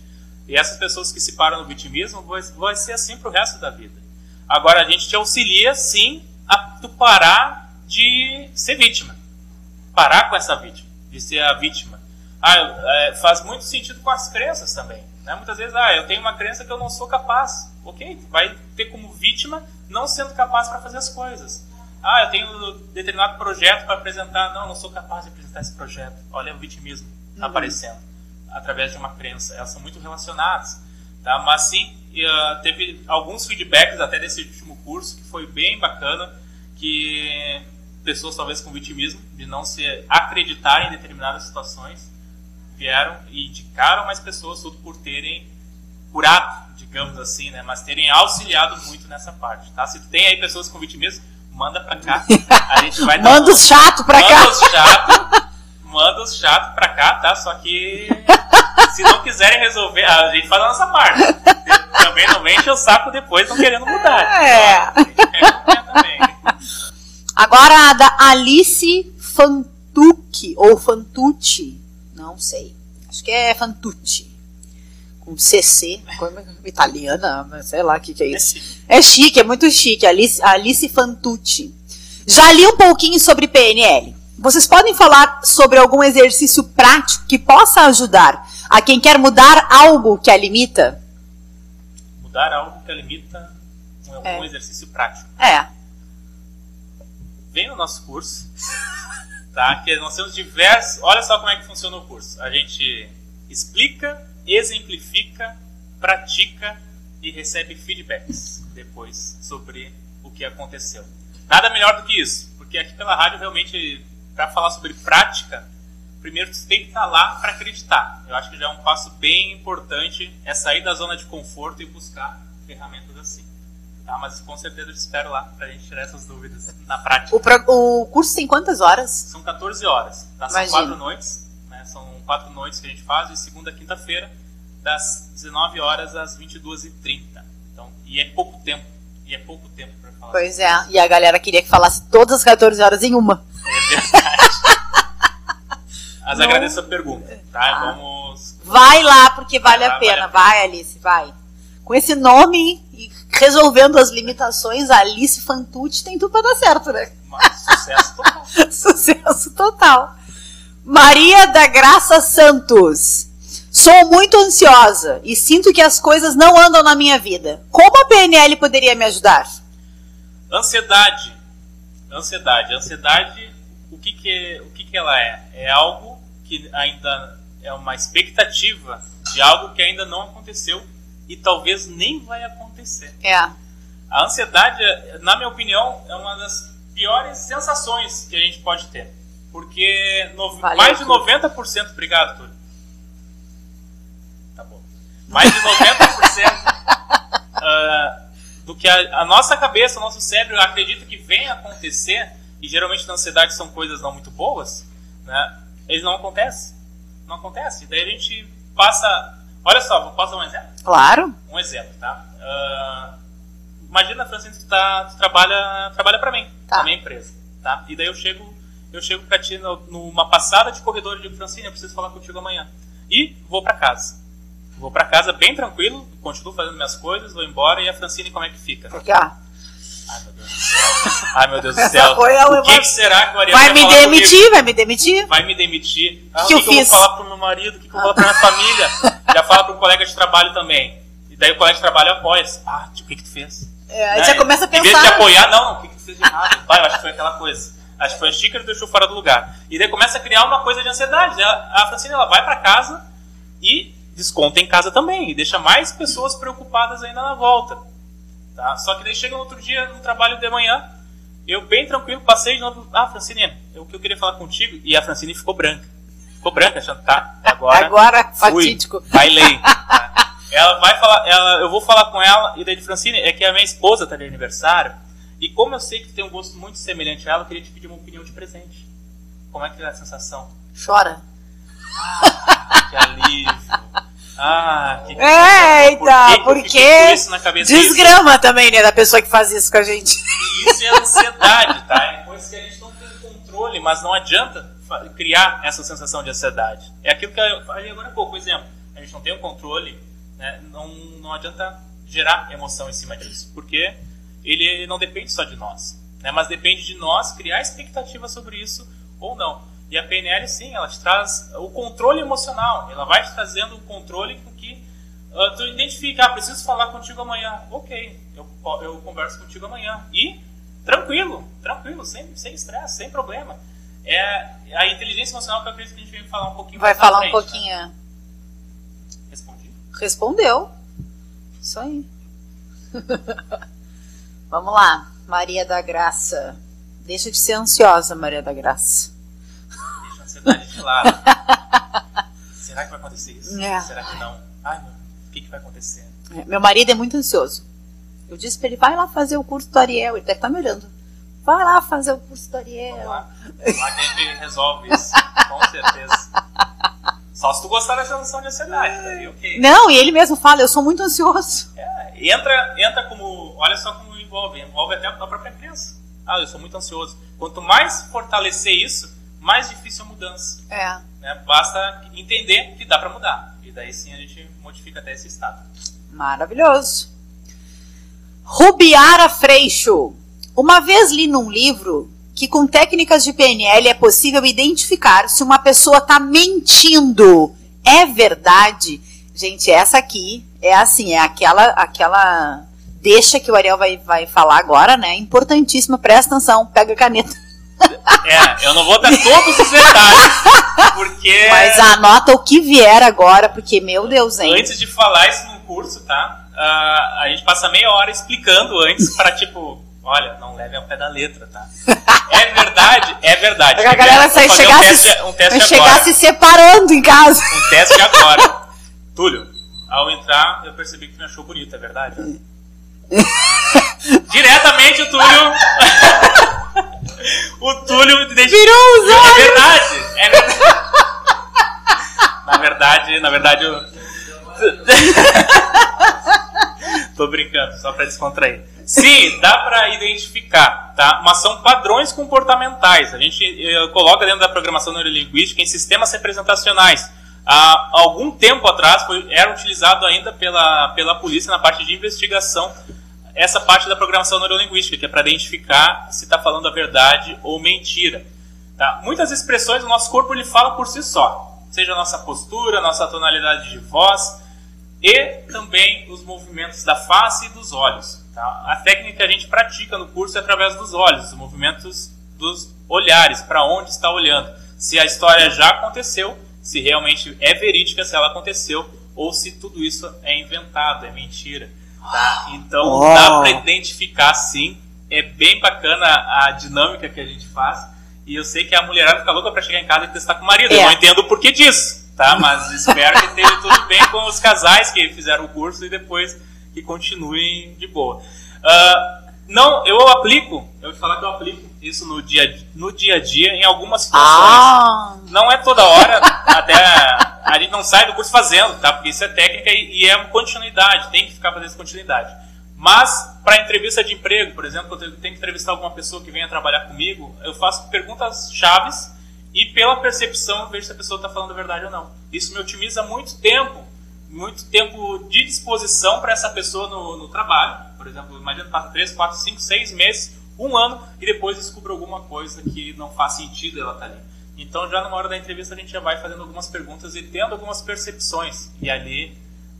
C: E essas pessoas que se param no vitimismo vai, vai ser assim pro resto da vida. Agora, a gente te auxilia, sim, a tu parar de ser vítima. Parar com essa vítima, de ser a vítima. Ah, é, faz muito sentido com as crenças também. Né? Muitas vezes, ah, eu tenho uma crença que eu não sou capaz. Ok, vai ter como vítima não sendo capaz para fazer as coisas. Ah, eu tenho um determinado projeto para apresentar. Não, não sou capaz de apresentar esse projeto. Olha o vitimismo aparecendo através de uma crença. Elas são muito relacionadas. Tá? Mas sim, eh, teve alguns feedbacks até desse último curso que foi bem bacana, que pessoas talvez com vitimismo, de não se acreditar em determinadas situações, vieram e indicaram mais pessoas, tudo por terem curado, digamos assim, né? Mas terem auxiliado muito nessa parte, tá? Se tu tem aí pessoas com vitimismo, manda pra cá. A gente vai dar
B: Manda os chato pra
C: manda
B: cá.
C: os chato, manda os chato pra cá, tá? Só que se não quiserem resolver, a gente faz a nossa parte. Também não enche o saco depois não querendo mudar.
B: É.
C: A gente quer também.
B: Agora a da Alice Fantucci, ou Fantucci, não sei. Acho que é Fantucci. Com CC, é que- italiana, mas sei lá o que, que é isso. É chique, é muito chique. Alice, Alice Fantucci. Já li um pouquinho sobre PNL. Vocês podem falar sobre algum exercício prático que possa ajudar a quem quer mudar algo que a limita?
C: Mudar algo que limita um, um
B: É.
C: exercício prático.
B: É.
C: Vem no nosso curso, tá? Que nós temos diversos. Olha só como é que funciona o curso. A gente explica, exemplifica, pratica e recebe feedbacks depois sobre o que aconteceu. Nada melhor do que isso, porque aqui pela rádio realmente para falar sobre prática, primeiro você tem que estar lá para acreditar. Eu acho que já é um passo bem importante é sair da zona de conforto e buscar ferramentas assim. Tá? Mas com certeza eu te espero lá pra gente tirar essas dúvidas na prática.
B: O, pro- o curso tem quantas horas?
C: São 14 horas, tá? São
B: Imagina.
C: quatro noites, né? São quatro noites que a gente faz, de segunda a quinta-feira, das 19 horas às 22h30. Então, e é pouco tempo, e é pouco tempo pra falar.
B: Pois é. E a galera queria que falasse todas as 14 horas em uma.
C: É verdade. Mas
B: Não.
C: agradeço a pergunta, tá?
B: Ah.
C: Vamos...
B: Vai lá, porque vale
C: Vai
B: a
C: lá,
B: pena.
C: vale a
B: Vai, Alice, vai. Com esse nome resolvendo as limitações, Alice Fantucci tem tudo pra dar certo, né?
C: Mas sucesso total.
B: Sucesso total. Maria da Graça Santos. Sou muito ansiosa e sinto que as coisas não andam na minha vida. Como a PNL poderia me ajudar?
C: Ansiedade. Ansiedade. Ansiedade, o que que, o que que ela é? É algo que ainda é uma expectativa de algo que ainda não aconteceu e talvez nem vai acontecer.
B: É.
C: A ansiedade, na minha opinião, é uma das piores sensações que a gente pode ter. Porque no-
B: Valeu,
C: mais de
B: Túlio.
C: 90%, obrigado, Túlio. Tá bom. Mais de 90% ah, do que a, a nossa cabeça, o nosso cérebro acredita que vem acontecer, e geralmente na ansiedade são coisas não muito boas, né? Eles não acontecem. Não acontece. Daí a gente passa. Olha só, vou posso dar um exemplo?
B: Claro.
C: Um exemplo, tá? Ah, imagina, Francine, que tá, tu trabalha, trabalha para mim,
B: Tá.
C: na minha empresa, tá? E daí eu chego, eu chego para ti no- numa passada de corredor e digo, Francine, eu preciso falar contigo amanhã. E vou para casa. Vou para casa bem tranquilo, continuo fazendo minhas coisas, vou embora e a Francine como é que fica?
B: Porque, ó,
C: Ai, meu Deus do céu. Ai, meu Deus do céu. o que, que será que o Ariel
B: Vai
C: vai
B: me demitir?
C: comigo?
B: Vai me demitir?
C: Vai me demitir. Ah,
B: Que
C: o
B: eu
C: que, que eu vou falar pro meu marido? O que, que eu vou falar pra minha família? Já fala pro colega de trabalho também. Daí o colega de trabalho apoia. Ah, tipo, o que, que tu fez?
B: É, aí
C: Né?
B: já começa a
C: Em vez de
B: pensar.
C: apoiar, não, o que, que tu fez de errado? Vai, eu acho que foi aquela coisa. Acho que foi a xícara que deixou fora do lugar. E daí começa a criar uma coisa de ansiedade. A, a Francine ela vai pra casa e desconta em casa também. E deixa mais pessoas preocupadas ainda na volta. Tá? Só que daí chega no outro dia, no trabalho de manhã, eu bem tranquilo, passei de novo. Ah, Francine, o que eu queria falar contigo. E a Francine ficou branca. Ficou branca, achando, tá, agora.
B: Agora,
C: fui,
B: fatídico.
C: Bailei. tá? Ela vai falar, ela, eu vou falar com ela, e daí de Francine, é que a minha esposa tá de aniversário, e como eu sei que tu tem um gosto muito semelhante a ela, eu queria te pedir uma opinião de presente. Como é que é a sensação?
B: Chora.
C: Que alívio. Ah, que
B: Eita,
C: por que
B: porque
C: com isso
B: desgrama também, né, da pessoa que faz isso com a gente.
C: E isso é ansiedade, tá? É coisa que a gente não tem controle, mas não adianta criar essa sensação de ansiedade. É aquilo que eu falei agora há pouco, por exemplo. A gente não tem o controle, né? não, não adianta gerar emoção em cima disso, porque ele não depende só de nós, né? mas depende de nós criar expectativa sobre isso ou não. E a PNL, sim, ela te traz o controle emocional, ela vai te trazendo o controle com que ah, tu identifica, ah, preciso falar contigo amanhã. Ok, eu, eu converso contigo amanhã. E tranquilo, tranquilo, sem sem estresse, sem problema. É a inteligência emocional que eu acredito que a gente vai falar um pouquinho
B: Vai falar um
C: frente,
B: pouquinho.
C: né?
B: Respondeu. Isso aí. Vamos lá, Maria da Graça. Deixa de ser ansiosa, Maria da Graça.
C: Deixa a ansiedade de lado. Será que vai acontecer isso?
B: É.
C: Será que não? Ai, meu, o que, que vai acontecer?
B: É, Meu marido é muito ansioso. Eu disse pra ele, vai lá fazer o curso do Ariel. Ele deve estar me olhando. Vai lá fazer o curso do
C: Vamos
B: Ariel.
C: lá. Vamos lá que a gente resolve isso. Com certeza. Só se tu gostar dessa noção de ansiedade, daí ok.
B: Não, e ele mesmo fala, eu sou muito ansioso.
C: É, entra, entra como. Olha só como envolve. Envolve até a própria criança. Ah, eu sou muito ansioso. Quanto mais fortalecer isso, mais difícil a mudança.
B: É.
C: né? Basta entender que dá pra mudar. E daí sim a gente modifica até esse estado.
B: Maravilhoso. Rubiara Freixo. Uma vez li num livro que com técnicas de PNL é possível identificar se uma pessoa está mentindo. É verdade? Gente, essa aqui é assim, é aquela aquela deixa que o Ariel vai, vai falar agora, né? Importantíssima, presta atenção, pega a caneta.
C: É, eu não vou dar todos os detalhes, porque
B: Mas anota o que vier agora, porque, meu Deus, hein?
C: antes de falar isso no curso, tá? ah, a gente passa meia hora explicando antes para tipo, olha, não leve ao pé da letra, tá? É verdade, é verdade.
B: A galera
C: fazer
B: chegar,
C: um teste, um teste
B: chegar se separando em casa.
C: Um teste agora. Túlio, ao entrar, eu percebi que tu me achou bonito, é verdade? Diretamente o Túlio. o Túlio
B: Virou os
C: É
B: olhos.
C: verdade, é verdade. Na verdade, na verdade eu. Tô brincando, só pra descontrair. Sim, dá pra identificar, tá? Mas são padrões comportamentais. A gente eh, coloca dentro da programação neurolinguística em sistemas representacionais. Há algum tempo atrás foi, era utilizado ainda pela, pela polícia na parte de investigação essa parte da programação neurolinguística, que é para identificar se está falando a verdade ou mentira. Tá? Muitas expressões do nosso corpo ele fala por si só, seja a nossa postura, a nossa tonalidade de voz e também os movimentos da face e dos olhos. A técnica que a gente pratica no curso é através dos olhos, os movimentos dos olhares, para onde está olhando. Se a história já aconteceu, se realmente é verídica, se ela aconteceu, ou se tudo isso é inventado, é mentira. Tá? Então
B: Oh.
C: dá para identificar sim. É bem bacana a dinâmica que a gente faz. E eu sei que a mulherada fica louca para chegar em casa e testar com o marido. Eu
B: É.
C: não entendo o porquê disso, tá? Mas espero que esteja tudo bem com os casais que fizeram o curso e depois que continuem de boa. Ah, não, eu aplico, eu vou falar que eu aplico isso no dia, no dia a dia em algumas situações.
B: Ah,
C: Não é toda hora, até a gente não sai do curso fazendo, tá? Porque isso é técnica e, e é continuidade, tem que ficar fazendo continuidade. Mas, para entrevista de emprego, por exemplo, quando eu tenho que entrevistar alguma pessoa que venha trabalhar comigo, eu faço perguntas chaves e, pela percepção, eu vejo se a pessoa está falando a verdade ou não. Isso me otimiza muito tempo, muito tempo de disposição para essa pessoa no, no trabalho Por exemplo, imagina passa 3, 4, 5, 6 meses, um ano, e depois descobre alguma coisa que não faz sentido ela estar tá ali. Então, já numa hora da entrevista, a gente já vai fazendo algumas perguntas e tendo algumas percepções. E ali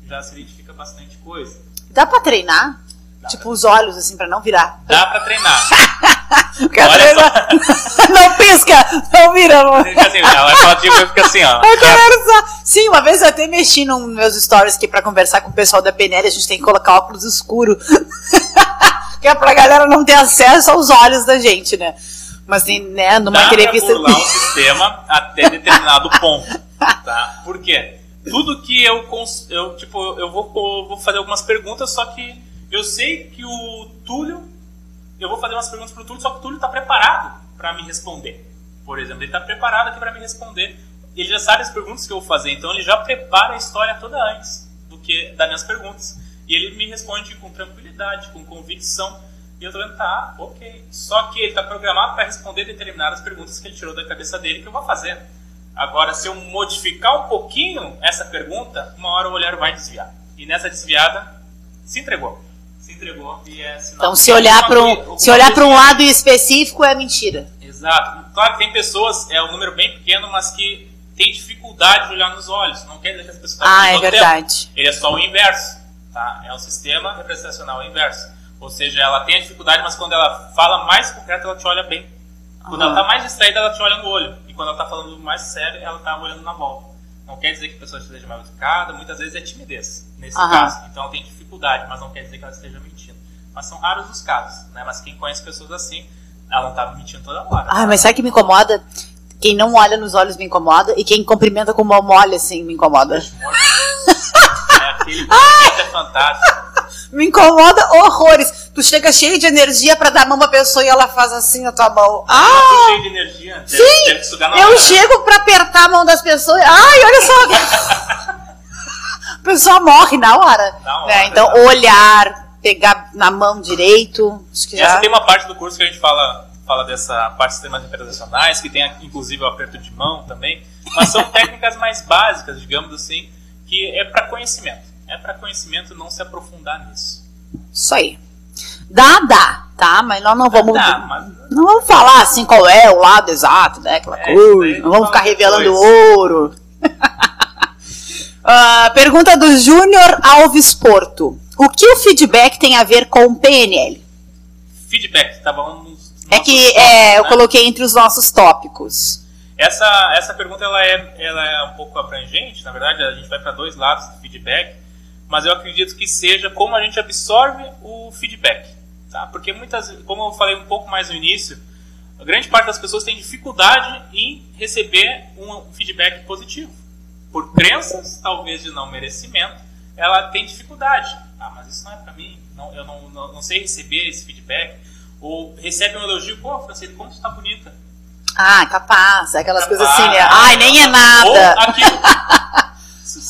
C: já se identifica bastante coisa.
B: Dá pra treinar? Dá tipo, pra... os olhos, assim, pra não virar.
C: Dá pra treinar.
B: Quer treinar? não pisca, não vira. Mano.
C: Assim, ela fala tipo, fica assim, ó.
B: Sim, uma vez eu até mexi nos meus stories aqui pra conversar com o pessoal da PNL, a gente tem que colocar óculos escuro. que é pra galera não ter acesso aos olhos da gente, né? Mas assim, né, numa
C: Dá
B: entrevista.
C: Pra burlar o sistema até determinado ponto. Tá? Por quê? Tudo que eu, eu tipo, eu vou, vou fazer algumas perguntas, só que eu sei que o Túlio, eu vou fazer umas perguntas pro Túlio, só que o Túlio está preparado para me responder. Por exemplo, ele está preparado aqui para me responder. Ele já sabe as perguntas que eu vou fazer, então ele já prepara a história toda antes do que das minhas perguntas. E ele me responde com tranquilidade, com convicção. E eu tô vendo, tá, ok. Só que ele tá programado para responder determinadas perguntas que ele tirou da cabeça dele que eu vou fazer. Agora, se eu modificar um pouquinho essa pergunta, uma hora o olhar vai desviar. E nessa desviada, se entregou. Entregou e é sinal
B: Então, se olhar para um, se olhar para um lado específico é mentira.
C: Exato. Claro que tem pessoas, é um número bem pequeno, mas que tem dificuldade de olhar nos olhos. Não quer dizer que as pessoas
B: Ah, é verdade.
C: Tempo. Ele é só o inverso, tá? É um sistema representacional inverso. Ou seja, ela tem a dificuldade, mas quando ela fala mais concreto, ela te olha bem. Quando uhum. ela está mais distraída, ela te olha no olho. E quando ela está falando mais sério, ela está olhando na volta. Não quer dizer que a pessoa esteja mal educada, muitas vezes é timidez, nesse uhum. caso. Então ela tem dificuldade, mas não quer dizer que ela esteja. Mas são raros os casos, né? Mas quem conhece pessoas assim, ela não está mentindo toda hora.
B: Ah, mas sabe que me incomoda? Quem não olha nos olhos me incomoda e quem cumprimenta com mão mole assim me incomoda.
C: é aquele que é fantástico.
B: Me incomoda horrores. Tu chega cheio de energia para dar a mão pra pessoa e ela faz assim na tua mão.
C: Ah! cheio de energia.
B: Deve, sim! Deve eu chego para apertar a mão das pessoas. Ai, olha só! a pessoa morre na hora. Na hora né? Então, olhar, pegar na mão direito.
C: Acho que Essa já... tem uma parte do curso que a gente fala, fala dessa parte de sistemas representacionais, que tem inclusive o aperto de mão também. Mas são técnicas mais básicas, digamos assim, que é para conhecimento. É para conhecimento não se aprofundar nisso.
B: Isso aí. Dá, dá, tá? Mas nós não vamos.
C: Dá, mas...
B: Não vamos falar assim qual é o lado exato, né? Aquela é, coisa. Não vamos ficar revelando ouro. uh, pergunta do Júnior Alves Porto. O que o feedback tem a ver com o PNL?
C: Feedback, tá bom?
B: É que tópicos, é, né? eu coloquei entre os nossos tópicos.
C: Essa, essa pergunta ela é, ela é um pouco abrangente, na verdade, a gente vai para dois lados do feedback mas eu acredito que seja como a gente absorve o feedback, tá? Porque muitas, como eu falei um pouco mais no início, a grande parte das pessoas tem dificuldade em receber um feedback positivo. Por crenças, talvez de não merecimento, ela tem dificuldade. Ah, mas isso não é para mim, não, eu não, não, não, sei receber esse feedback. Ou recebe um elogio, pô, Francisco, como você tá bonita.
B: Ah, capaz, aquelas capaz, coisas assim, né? Ai, nem é nada. Ou aquilo,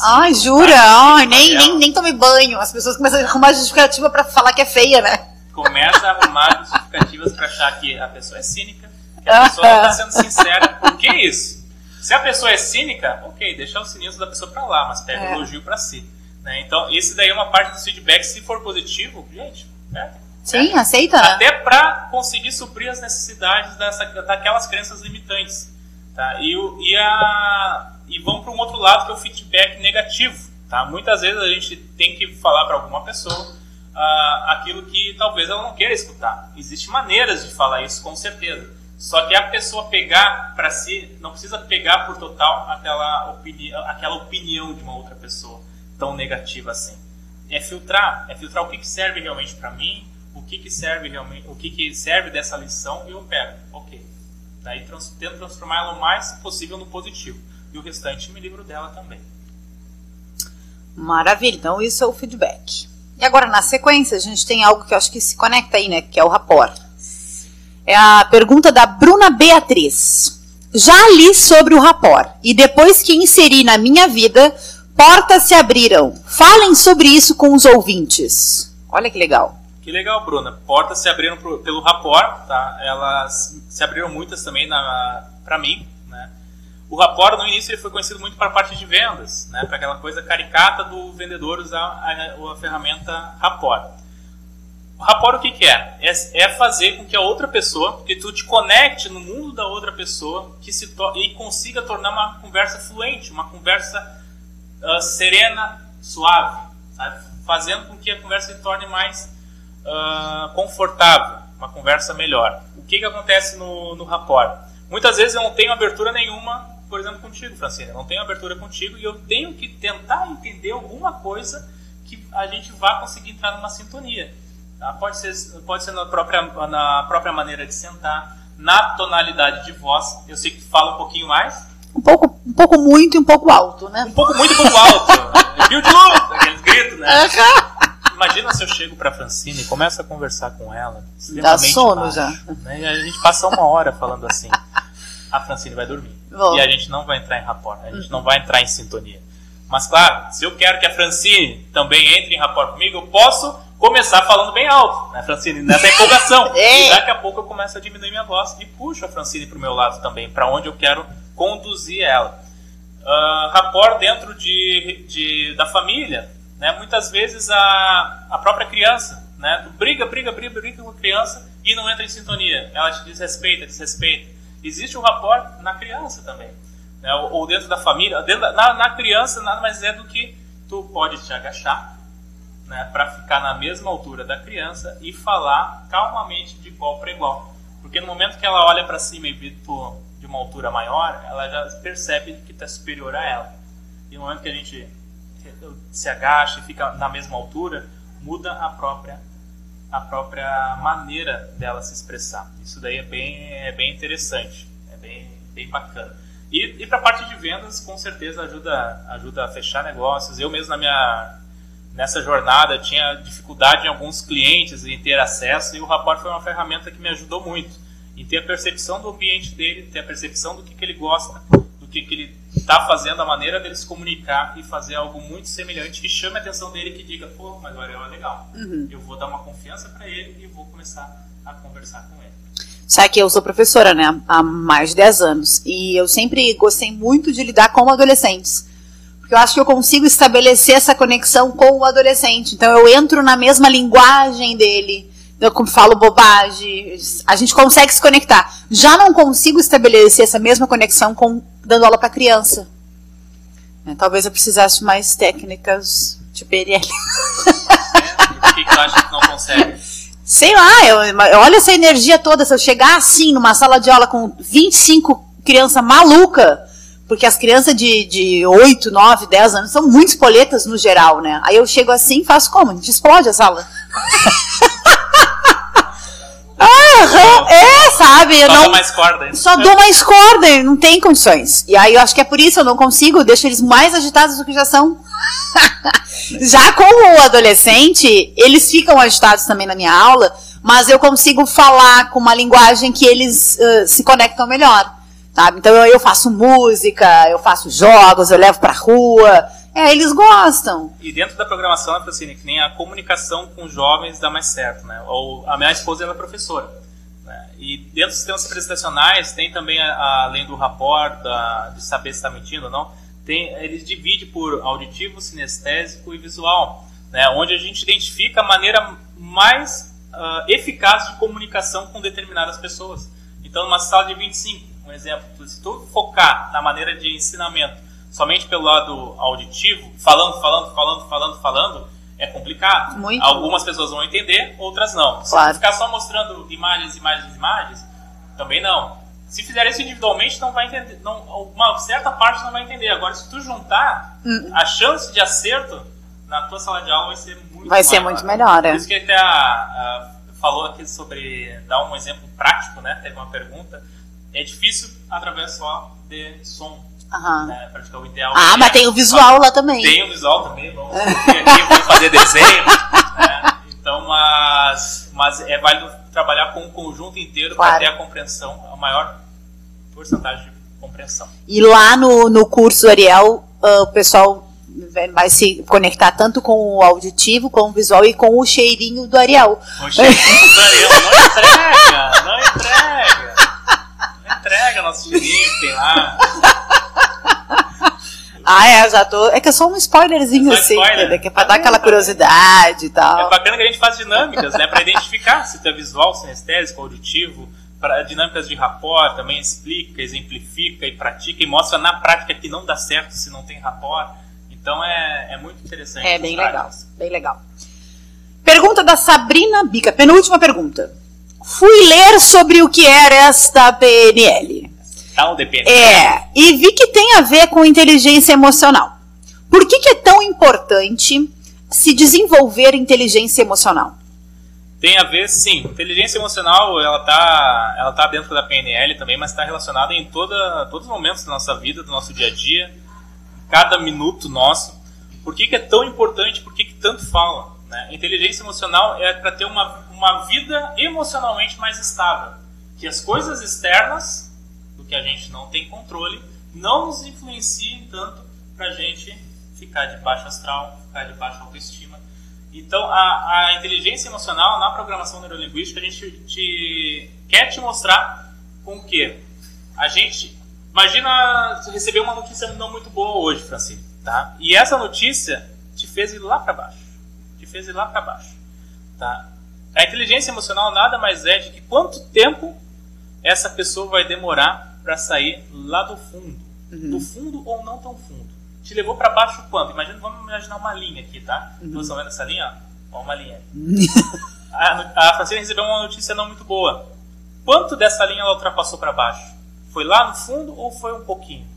B: Ai, jura? Ai, nem, nem, nem tomei banho. As pessoas começam a arrumar justificativa pra falar que é feia, né?
C: Começa a arrumar justificativas pra achar que a pessoa é cínica, que a pessoa não tá sendo sincera. Por que isso? Se a pessoa é cínica, ok, deixa o sininho da pessoa pra lá, mas pega o é. elogio pra si. Né? Então, esse daí é uma parte do feedback. Se for positivo, gente, pega.
B: Sim, aceita, né?
C: Até para conseguir suprir as necessidades dessa, daquelas crenças limitantes. Tá? E, e a, e vão para um outro lado que é o feedback negativo. Tá? Muitas vezes a gente tem que falar para alguma pessoa uh, aquilo que talvez ela não queira escutar. Existem maneiras de falar isso, com certeza. Só que a pessoa pegar para si, não precisa pegar por total aquela, opini aquela opinião de uma outra pessoa tão negativa assim. É filtrar, é filtrar o que, que serve realmente para mim, o que, que serve realmente, o que, que serve dessa lição eu pego. Ok. Daí trans, tento transformar ela o mais possível no positivo e o restante me livro dela também.
B: Maravilha, então isso é o feedback. E agora, na sequência, a gente tem algo que eu acho que se conecta aí, né? Que é o rapport. É a pergunta da Bruna Beatriz. Já li sobre o rapport e depois que inseri na minha vida, portas se abriram. Falem sobre isso com os ouvintes. Olha que legal.
C: Que legal, Bruna. Portas se abriram pro, pelo rapport, tá? Elas se abriram muitas também para mim, o Rapport, no início, ele foi conhecido muito para a parte de vendas, né, para aquela coisa caricata do vendedor usar a, a ferramenta Rapport. O rapport o que, que é? é? é? fazer com que a outra pessoa, que tu te conecte no mundo da outra pessoa que se e consiga tornar uma conversa fluente, uma conversa uh, serena, suave, sabe? fazendo com que a conversa se torne mais uh, confortável, uma conversa melhor. O que, que acontece no, no rapport? Muitas vezes eu não tenho abertura nenhuma, por exemplo, contigo, Francine. Eu não tenho abertura contigo e eu tenho que tentar entender alguma coisa que a gente vá conseguir entrar numa sintonia. Tá? Pode ser, pode ser na, própria, na própria maneira de sentar, na tonalidade de voz. Eu sei que fala um pouquinho mais.
B: Um pouco, um pouco muito e um pouco alto, né?
C: Um pouco muito e um pouco alto. Viu de luz? Aqueles gritos, né? Imagina se eu chego pra Francine e começo a conversar com ela.
B: Dá sono baixo, já.
C: Né? E a gente passa uma hora falando assim. A Francine vai dormir. Bom. E a gente não vai entrar em rapport, a gente não vai entrar em sintonia. Mas claro, se eu quero que a Francine também entre em rapport comigo, eu posso começar falando bem alto, né, Francine? Nessa empolgação. e daqui a pouco eu começo a diminuir minha voz e puxo a Francine para o meu lado também, para onde eu quero conduzir ela. Uh, rapport dentro de, de, da família, né? Muitas vezes a, a própria criança, né? Tu briga, briga, briga, briga com a criança e não entra em sintonia. Ela te desrespeita, desrespeita. Existe um rapport na criança também, né? ou, ou dentro da família. Dentro da, na, na criança nada mais é do que tu pode te agachar, né, para ficar na mesma altura da criança e falar calmamente de igual para igual. Porque no momento que ela olha para cima e tu uma altura maior, ela já percebe que está superior a ela. E no momento que a gente se agacha e fica na mesma altura, muda a própria a própria maneira dela se expressar. Isso daí é bem, é bem interessante, é bem, bem bacana. E, e para a parte de vendas, com certeza ajuda, ajuda a fechar negócios. Eu mesmo na minha nessa jornada tinha dificuldade em alguns clientes em ter acesso e o rapport foi uma ferramenta que me ajudou muito em ter a percepção do ambiente dele, ter a percepção do que, que ele gosta, do que, que ele está fazendo, a maneira dele se comunicar e fazer algo muito semelhante que chame a atenção dele que diga, pô, mas o Ariel é legal. Uhum. Eu vou dar uma confiança para ele e vou começar a conversar com ele.
B: Sabe que eu sou professora, né, há mais de 10 anos, e eu sempre gostei muito de lidar com adolescentes. Porque eu acho que eu consigo estabelecer essa conexão com o adolescente. Então eu entro na mesma linguagem dele, eu falo bobagem, a gente consegue se conectar. Já não consigo estabelecer essa mesma conexão com dando aula para criança. É, talvez eu precisasse mais técnicas de PNL.
C: O que, que tu acha que não consegue?
B: Sei lá, eu, eu, olha essa energia toda. Se eu chegar assim numa sala de aula com 25 crianças maluca, porque as crianças de, de 8, 9, 10 anos são muito espoletas no geral, né? Aí eu chego assim e faço como? A gente explode a sala. sabe?
C: Eu só não, dou mais corda.
B: Só dou mais corda, não tem condições. E aí eu acho que é por isso eu não consigo, eu deixo eles mais agitados do que já são. já com o adolescente, eles ficam agitados também na minha aula, mas eu consigo falar com uma linguagem que eles uh, se conectam melhor. Sabe? Então eu, eu faço música, eu faço jogos, eu levo pra rua. É, eles gostam.
C: E dentro da programação, né, Francine, que nem a comunicação com jovens dá mais certo, né? Ou a minha esposa ela é professora. E dentro dos sistemas representacionais tem também, além do rapport, de saber se está mentindo ou não, tem, eles dividem por auditivo, sinestésico e visual, né? onde a gente identifica a maneira mais uh, eficaz de comunicação com determinadas pessoas. Então, numa sala de 25, um exemplo, se tu focar na maneira de ensinamento somente pelo lado auditivo, falando, falando, falando, falando, falando, é complicado.
B: Muito.
C: Algumas pessoas vão entender, outras não. Se claro. ficar só mostrando imagens, imagens, imagens, também não. Se fizer isso individualmente, não vai entender. Não, uma certa parte não vai entender. Agora, se tu juntar, hum. a chance de acerto na tua sala de aula vai ser muito
B: Vai maior. ser muito melhor, é.
C: Por isso que até a, a, falou aqui sobre dar um exemplo prático, né? Teve uma pergunta é difícil através só de som.
B: Uhum.
C: Né? Praticar o ideal.
B: Ah, mas tem o visual lá também.
C: Tem o visual também, vamos aqui, vamos fazer desenho. né? Então, mas, mas é válido trabalhar com o conjunto inteiro claro. para ter a compreensão, a maior porcentagem de compreensão.
B: E lá no, no curso Ariel, uh, o pessoal vai se conectar tanto com o auditivo, com o visual e com o cheirinho do Ariel.
C: O cheirinho do Ariel, não entrega, não entrega entrega nosso cheirinho que tem lá.
B: Ah, é, já tô. É que é só um spoilerzinho
C: É só
B: assim,
C: spoiler.
B: né, que é pra
C: Tá
B: dar aquela
C: tá bem.
B: curiosidade e tal.
C: É bacana que a gente faz dinâmicas, né? Pra identificar se tu é visual, sinestésico, auditivo. Pra, dinâmicas de rapport também explica, exemplifica e pratica e mostra na prática que não dá certo se não tem rapport. Então é, é muito interessante.
B: É bem legal, bem legal. Pergunta da Sabrina Bica, penúltima pergunta. Fui ler sobre o que era esta PNL.
C: Tal depende.
B: É, e vi que tem a ver com inteligência emocional. Por que, que é tão importante se desenvolver inteligência emocional?
C: Tem a ver, sim. Inteligência emocional, ela tá, ela tá dentro da PNL também, mas está relacionada em toda, todos os momentos da nossa vida, do nosso dia a dia, cada minuto nosso. Por que, que é tão importante? Por que, que tanto fala? Né? Inteligência emocional é para ter uma, uma vida emocionalmente mais estável. Que as coisas externas, que a gente não tem controle, não nos influenciem tanto para a gente ficar de baixo astral, ficar de baixa autoestima. Então, a, a inteligência emocional na programação neurolinguística, a gente te, quer te mostrar com o quê? A gente. Imagina receber uma notícia não muito boa hoje, Francine, tá? E essa notícia te fez ir lá para baixo. Te fez ir lá para baixo, tá? A inteligência emocional nada mais é de que quanto tempo essa pessoa vai demorar para sair lá do fundo. Do fundo ou não tão fundo. Te levou para baixo quanto? Imagina, vamos imaginar uma linha aqui, tá? Vocês estão vendo essa linha? Ó, Ó uma linha. a, a Francine recebeu uma notícia não muito boa. Quanto dessa linha ela ultrapassou para baixo? Foi lá no fundo ou foi um pouquinho?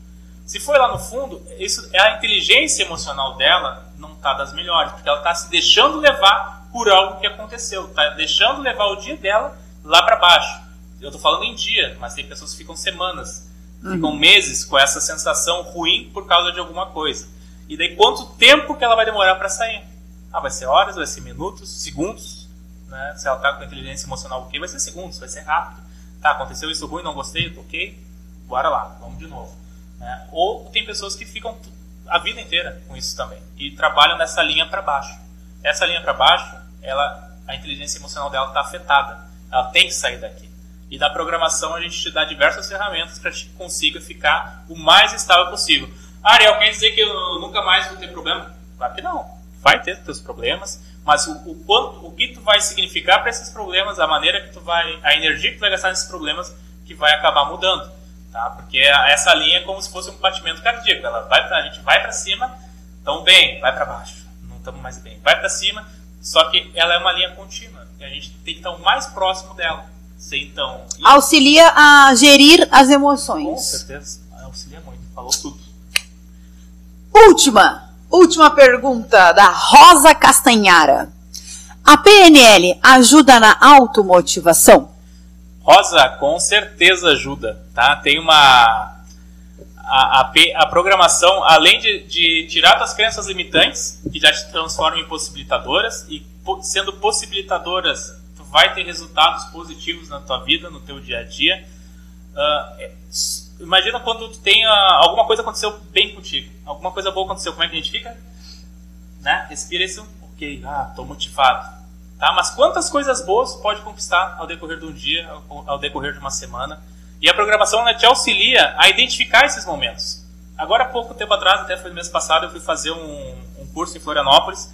C: Se foi lá no fundo, isso é a inteligência emocional dela não está das melhores, porque ela está se deixando levar por algo que aconteceu, está deixando levar o dia dela lá para baixo. Eu estou falando em dia, mas tem pessoas que ficam semanas, ficam meses com essa sensação ruim por causa de alguma coisa. E daí quanto tempo que ela vai demorar para sair? Ah, vai ser horas, vai ser minutos, segundos, né? Se ela está com inteligência emocional ok, vai ser segundos, vai ser rápido. Tá, aconteceu isso ruim, não gostei, ok, bora lá, vamos de novo. né? Ou tem pessoas que ficam a vida inteira com isso também e trabalham nessa linha para baixo. Essa linha para baixo, ela, a inteligência emocional dela está afetada. Ela tem que sair daqui. E na programação a gente te dá diversas ferramentas para que consiga ficar o mais estável possível. Ariel, quer dizer que eu nunca mais vou ter problema? Claro que não. Vai ter seus problemas, mas o, o quanto, o que tu vai significar para esses problemas, a maneira que tu vai, a energia que tu vai gastar nesses problemas, que vai acabar mudando, tá? Porque essa linha é como se fosse um batimento cardíaco. Ela vai pra, a gente vai para cima, tão bem, vai para baixo, não estamos mais bem. Vai para cima, só que ela é uma linha contínua e a gente tem que estar o mais próximo dela. Ser então e-
B: Auxilia a gerir as
C: com
B: emoções.
C: certeza auxilia muito. Falou tudo.
B: Última, última pergunta da Rosa Castanhara. A PNL ajuda na automotivação?
C: Rosa, com certeza ajuda, tá? Tem uma a, a, a programação, além de, de tirar tuas crenças limitantes, que já te transformam em possibilitadoras, e sendo possibilitadoras, vai ter resultados positivos na tua vida, no teu dia a dia. S- imagina quando tu tem ah, alguma coisa aconteceu bem contigo, alguma coisa boa aconteceu, como é que a gente fica? Né? Respira isso, ok, ah, tô motivado. Tá? Mas quantas coisas boas pode conquistar ao decorrer de um dia, ao, decorrer de uma semana? E a programação ela te auxilia a identificar esses momentos. Agora, pouco tempo atrás, até foi no mês passado, eu fui fazer um, um curso em Florianópolis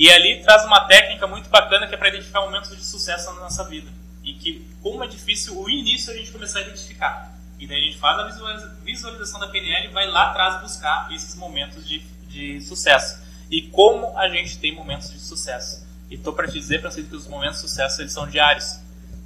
C: e ali traz uma técnica muito bacana que é para identificar momentos de sucesso na nossa vida. E que, como é difícil o início a gente começar a identificar. E daí a gente faz a visualiza- visualização da PNL e vai lá atrás buscar esses momentos de, de sucesso. E como a gente tem momentos de sucesso. E estou para te dizer, Francisco, que os momentos de sucesso eles são diários.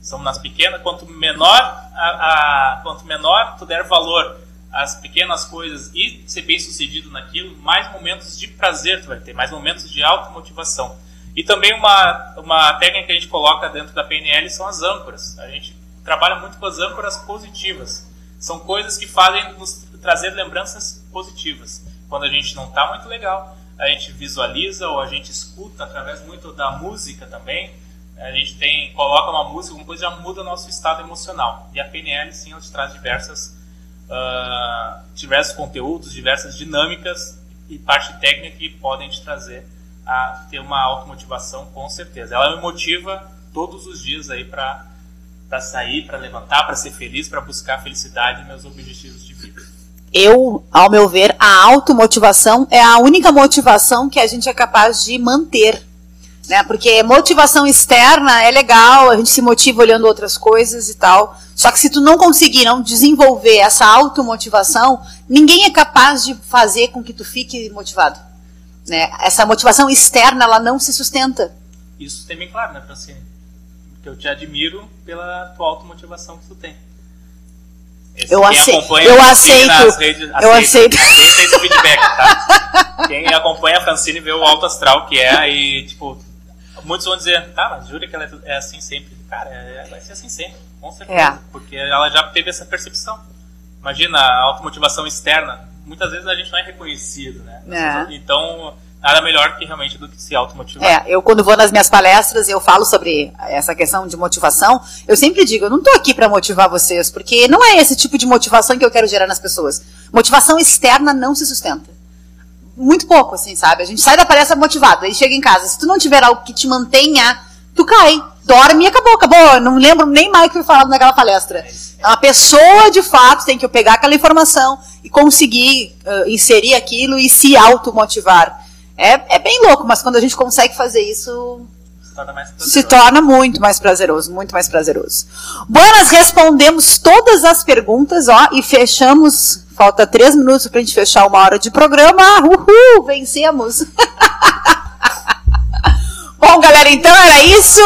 C: São nas pequenas, quanto menor a, a- quanto menor tu der valor às pequenas coisas e ser bem sucedido naquilo, mais momentos de prazer tu vai ter, mais momentos de automotivação. E também uma, uma técnica que a gente coloca dentro da PNL são as âncoras. A gente trabalha muito com as âncoras positivas. São coisas que fazem nos trazer lembranças positivas. Quando a gente não está muito legal, a gente visualiza ou a gente escuta através muito da música também. A gente tem coloca uma música, alguma coisa já muda o nosso estado emocional. E a PNL sim, ela te traz diversas ah, diversos conteúdos, diversas dinâmicas e parte técnica que podem te trazer a ter uma automotivação com certeza. Ela me motiva todos os dias aí para para sair, para levantar, para ser feliz, para buscar felicidade e meus objetivos de vida.
B: eu, ao meu ver, a automotivação é a única motivação que a gente é capaz de manter. Né? Porque motivação externa é legal, a gente se motiva olhando outras coisas e tal. Só que se tu não conseguir não desenvolver essa automotivação, ninguém é capaz de fazer com que tu fique motivado. Né? Essa motivação externa, ela não se sustenta.
C: Isso tem bem claro, né, Francine? Que eu te admiro pela tua automotivação que tu tem.
B: Esse, eu, aceito, eu aceito.
C: Redes,
B: eu aceito.
C: Aceita esse feedback, tá? Quem acompanha a Francine vê o alto astral que é e, tipo, muitos vão dizer, tá, mas jura que ela é assim sempre. Cara, é, vai ser assim sempre, com certeza. É. Porque ela já teve essa percepção. Imagina a automotivação externa. Muitas vezes a gente não é reconhecido, né? É. Então, nada melhor que realmente do que se automotivar.
B: É, eu quando vou nas minhas palestras eu falo sobre essa questão de motivação, eu sempre digo, eu não estou aqui para motivar vocês, porque não é esse tipo de motivação que eu quero gerar nas pessoas. Motivação externa não se sustenta. Muito pouco, assim, sabe? A gente sai da palestra motivado, aí chega em casa, se tu não tiver algo que te mantenha, tu cai, dorme e acabou, acabou. Não lembro nem mais o que foi falado naquela palestra. É a pessoa, de fato, tem que pegar aquela informação e conseguir uh, inserir aquilo e se automotivar. É, é bem louco, mas quando a gente consegue fazer isso, se torna, se torna muito mais prazeroso, muito mais prazeroso. Bom, nós respondemos todas as perguntas, ó, e fechamos. Falta três minutos para a gente fechar uma hora de programa. Uhul, vencemos! Bom, galera, então era isso.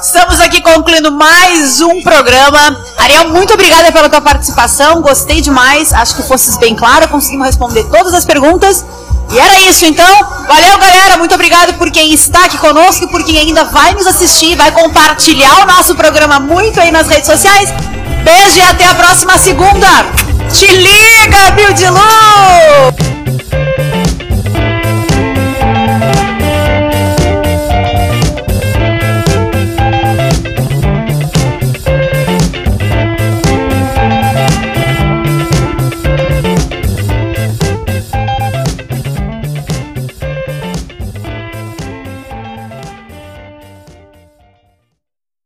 B: Estamos aqui concluindo mais um programa. Ariel, muito obrigada pela tua participação. Gostei demais. Acho que fosses bem clara. Conseguimos responder todas as perguntas. E era isso então. Valeu, galera. Muito obrigado por quem está aqui conosco por quem ainda vai nos assistir, vai compartilhar o nosso programa muito aí nas redes sociais. Beijo e até a próxima segunda. Te liga, Bill de Luz!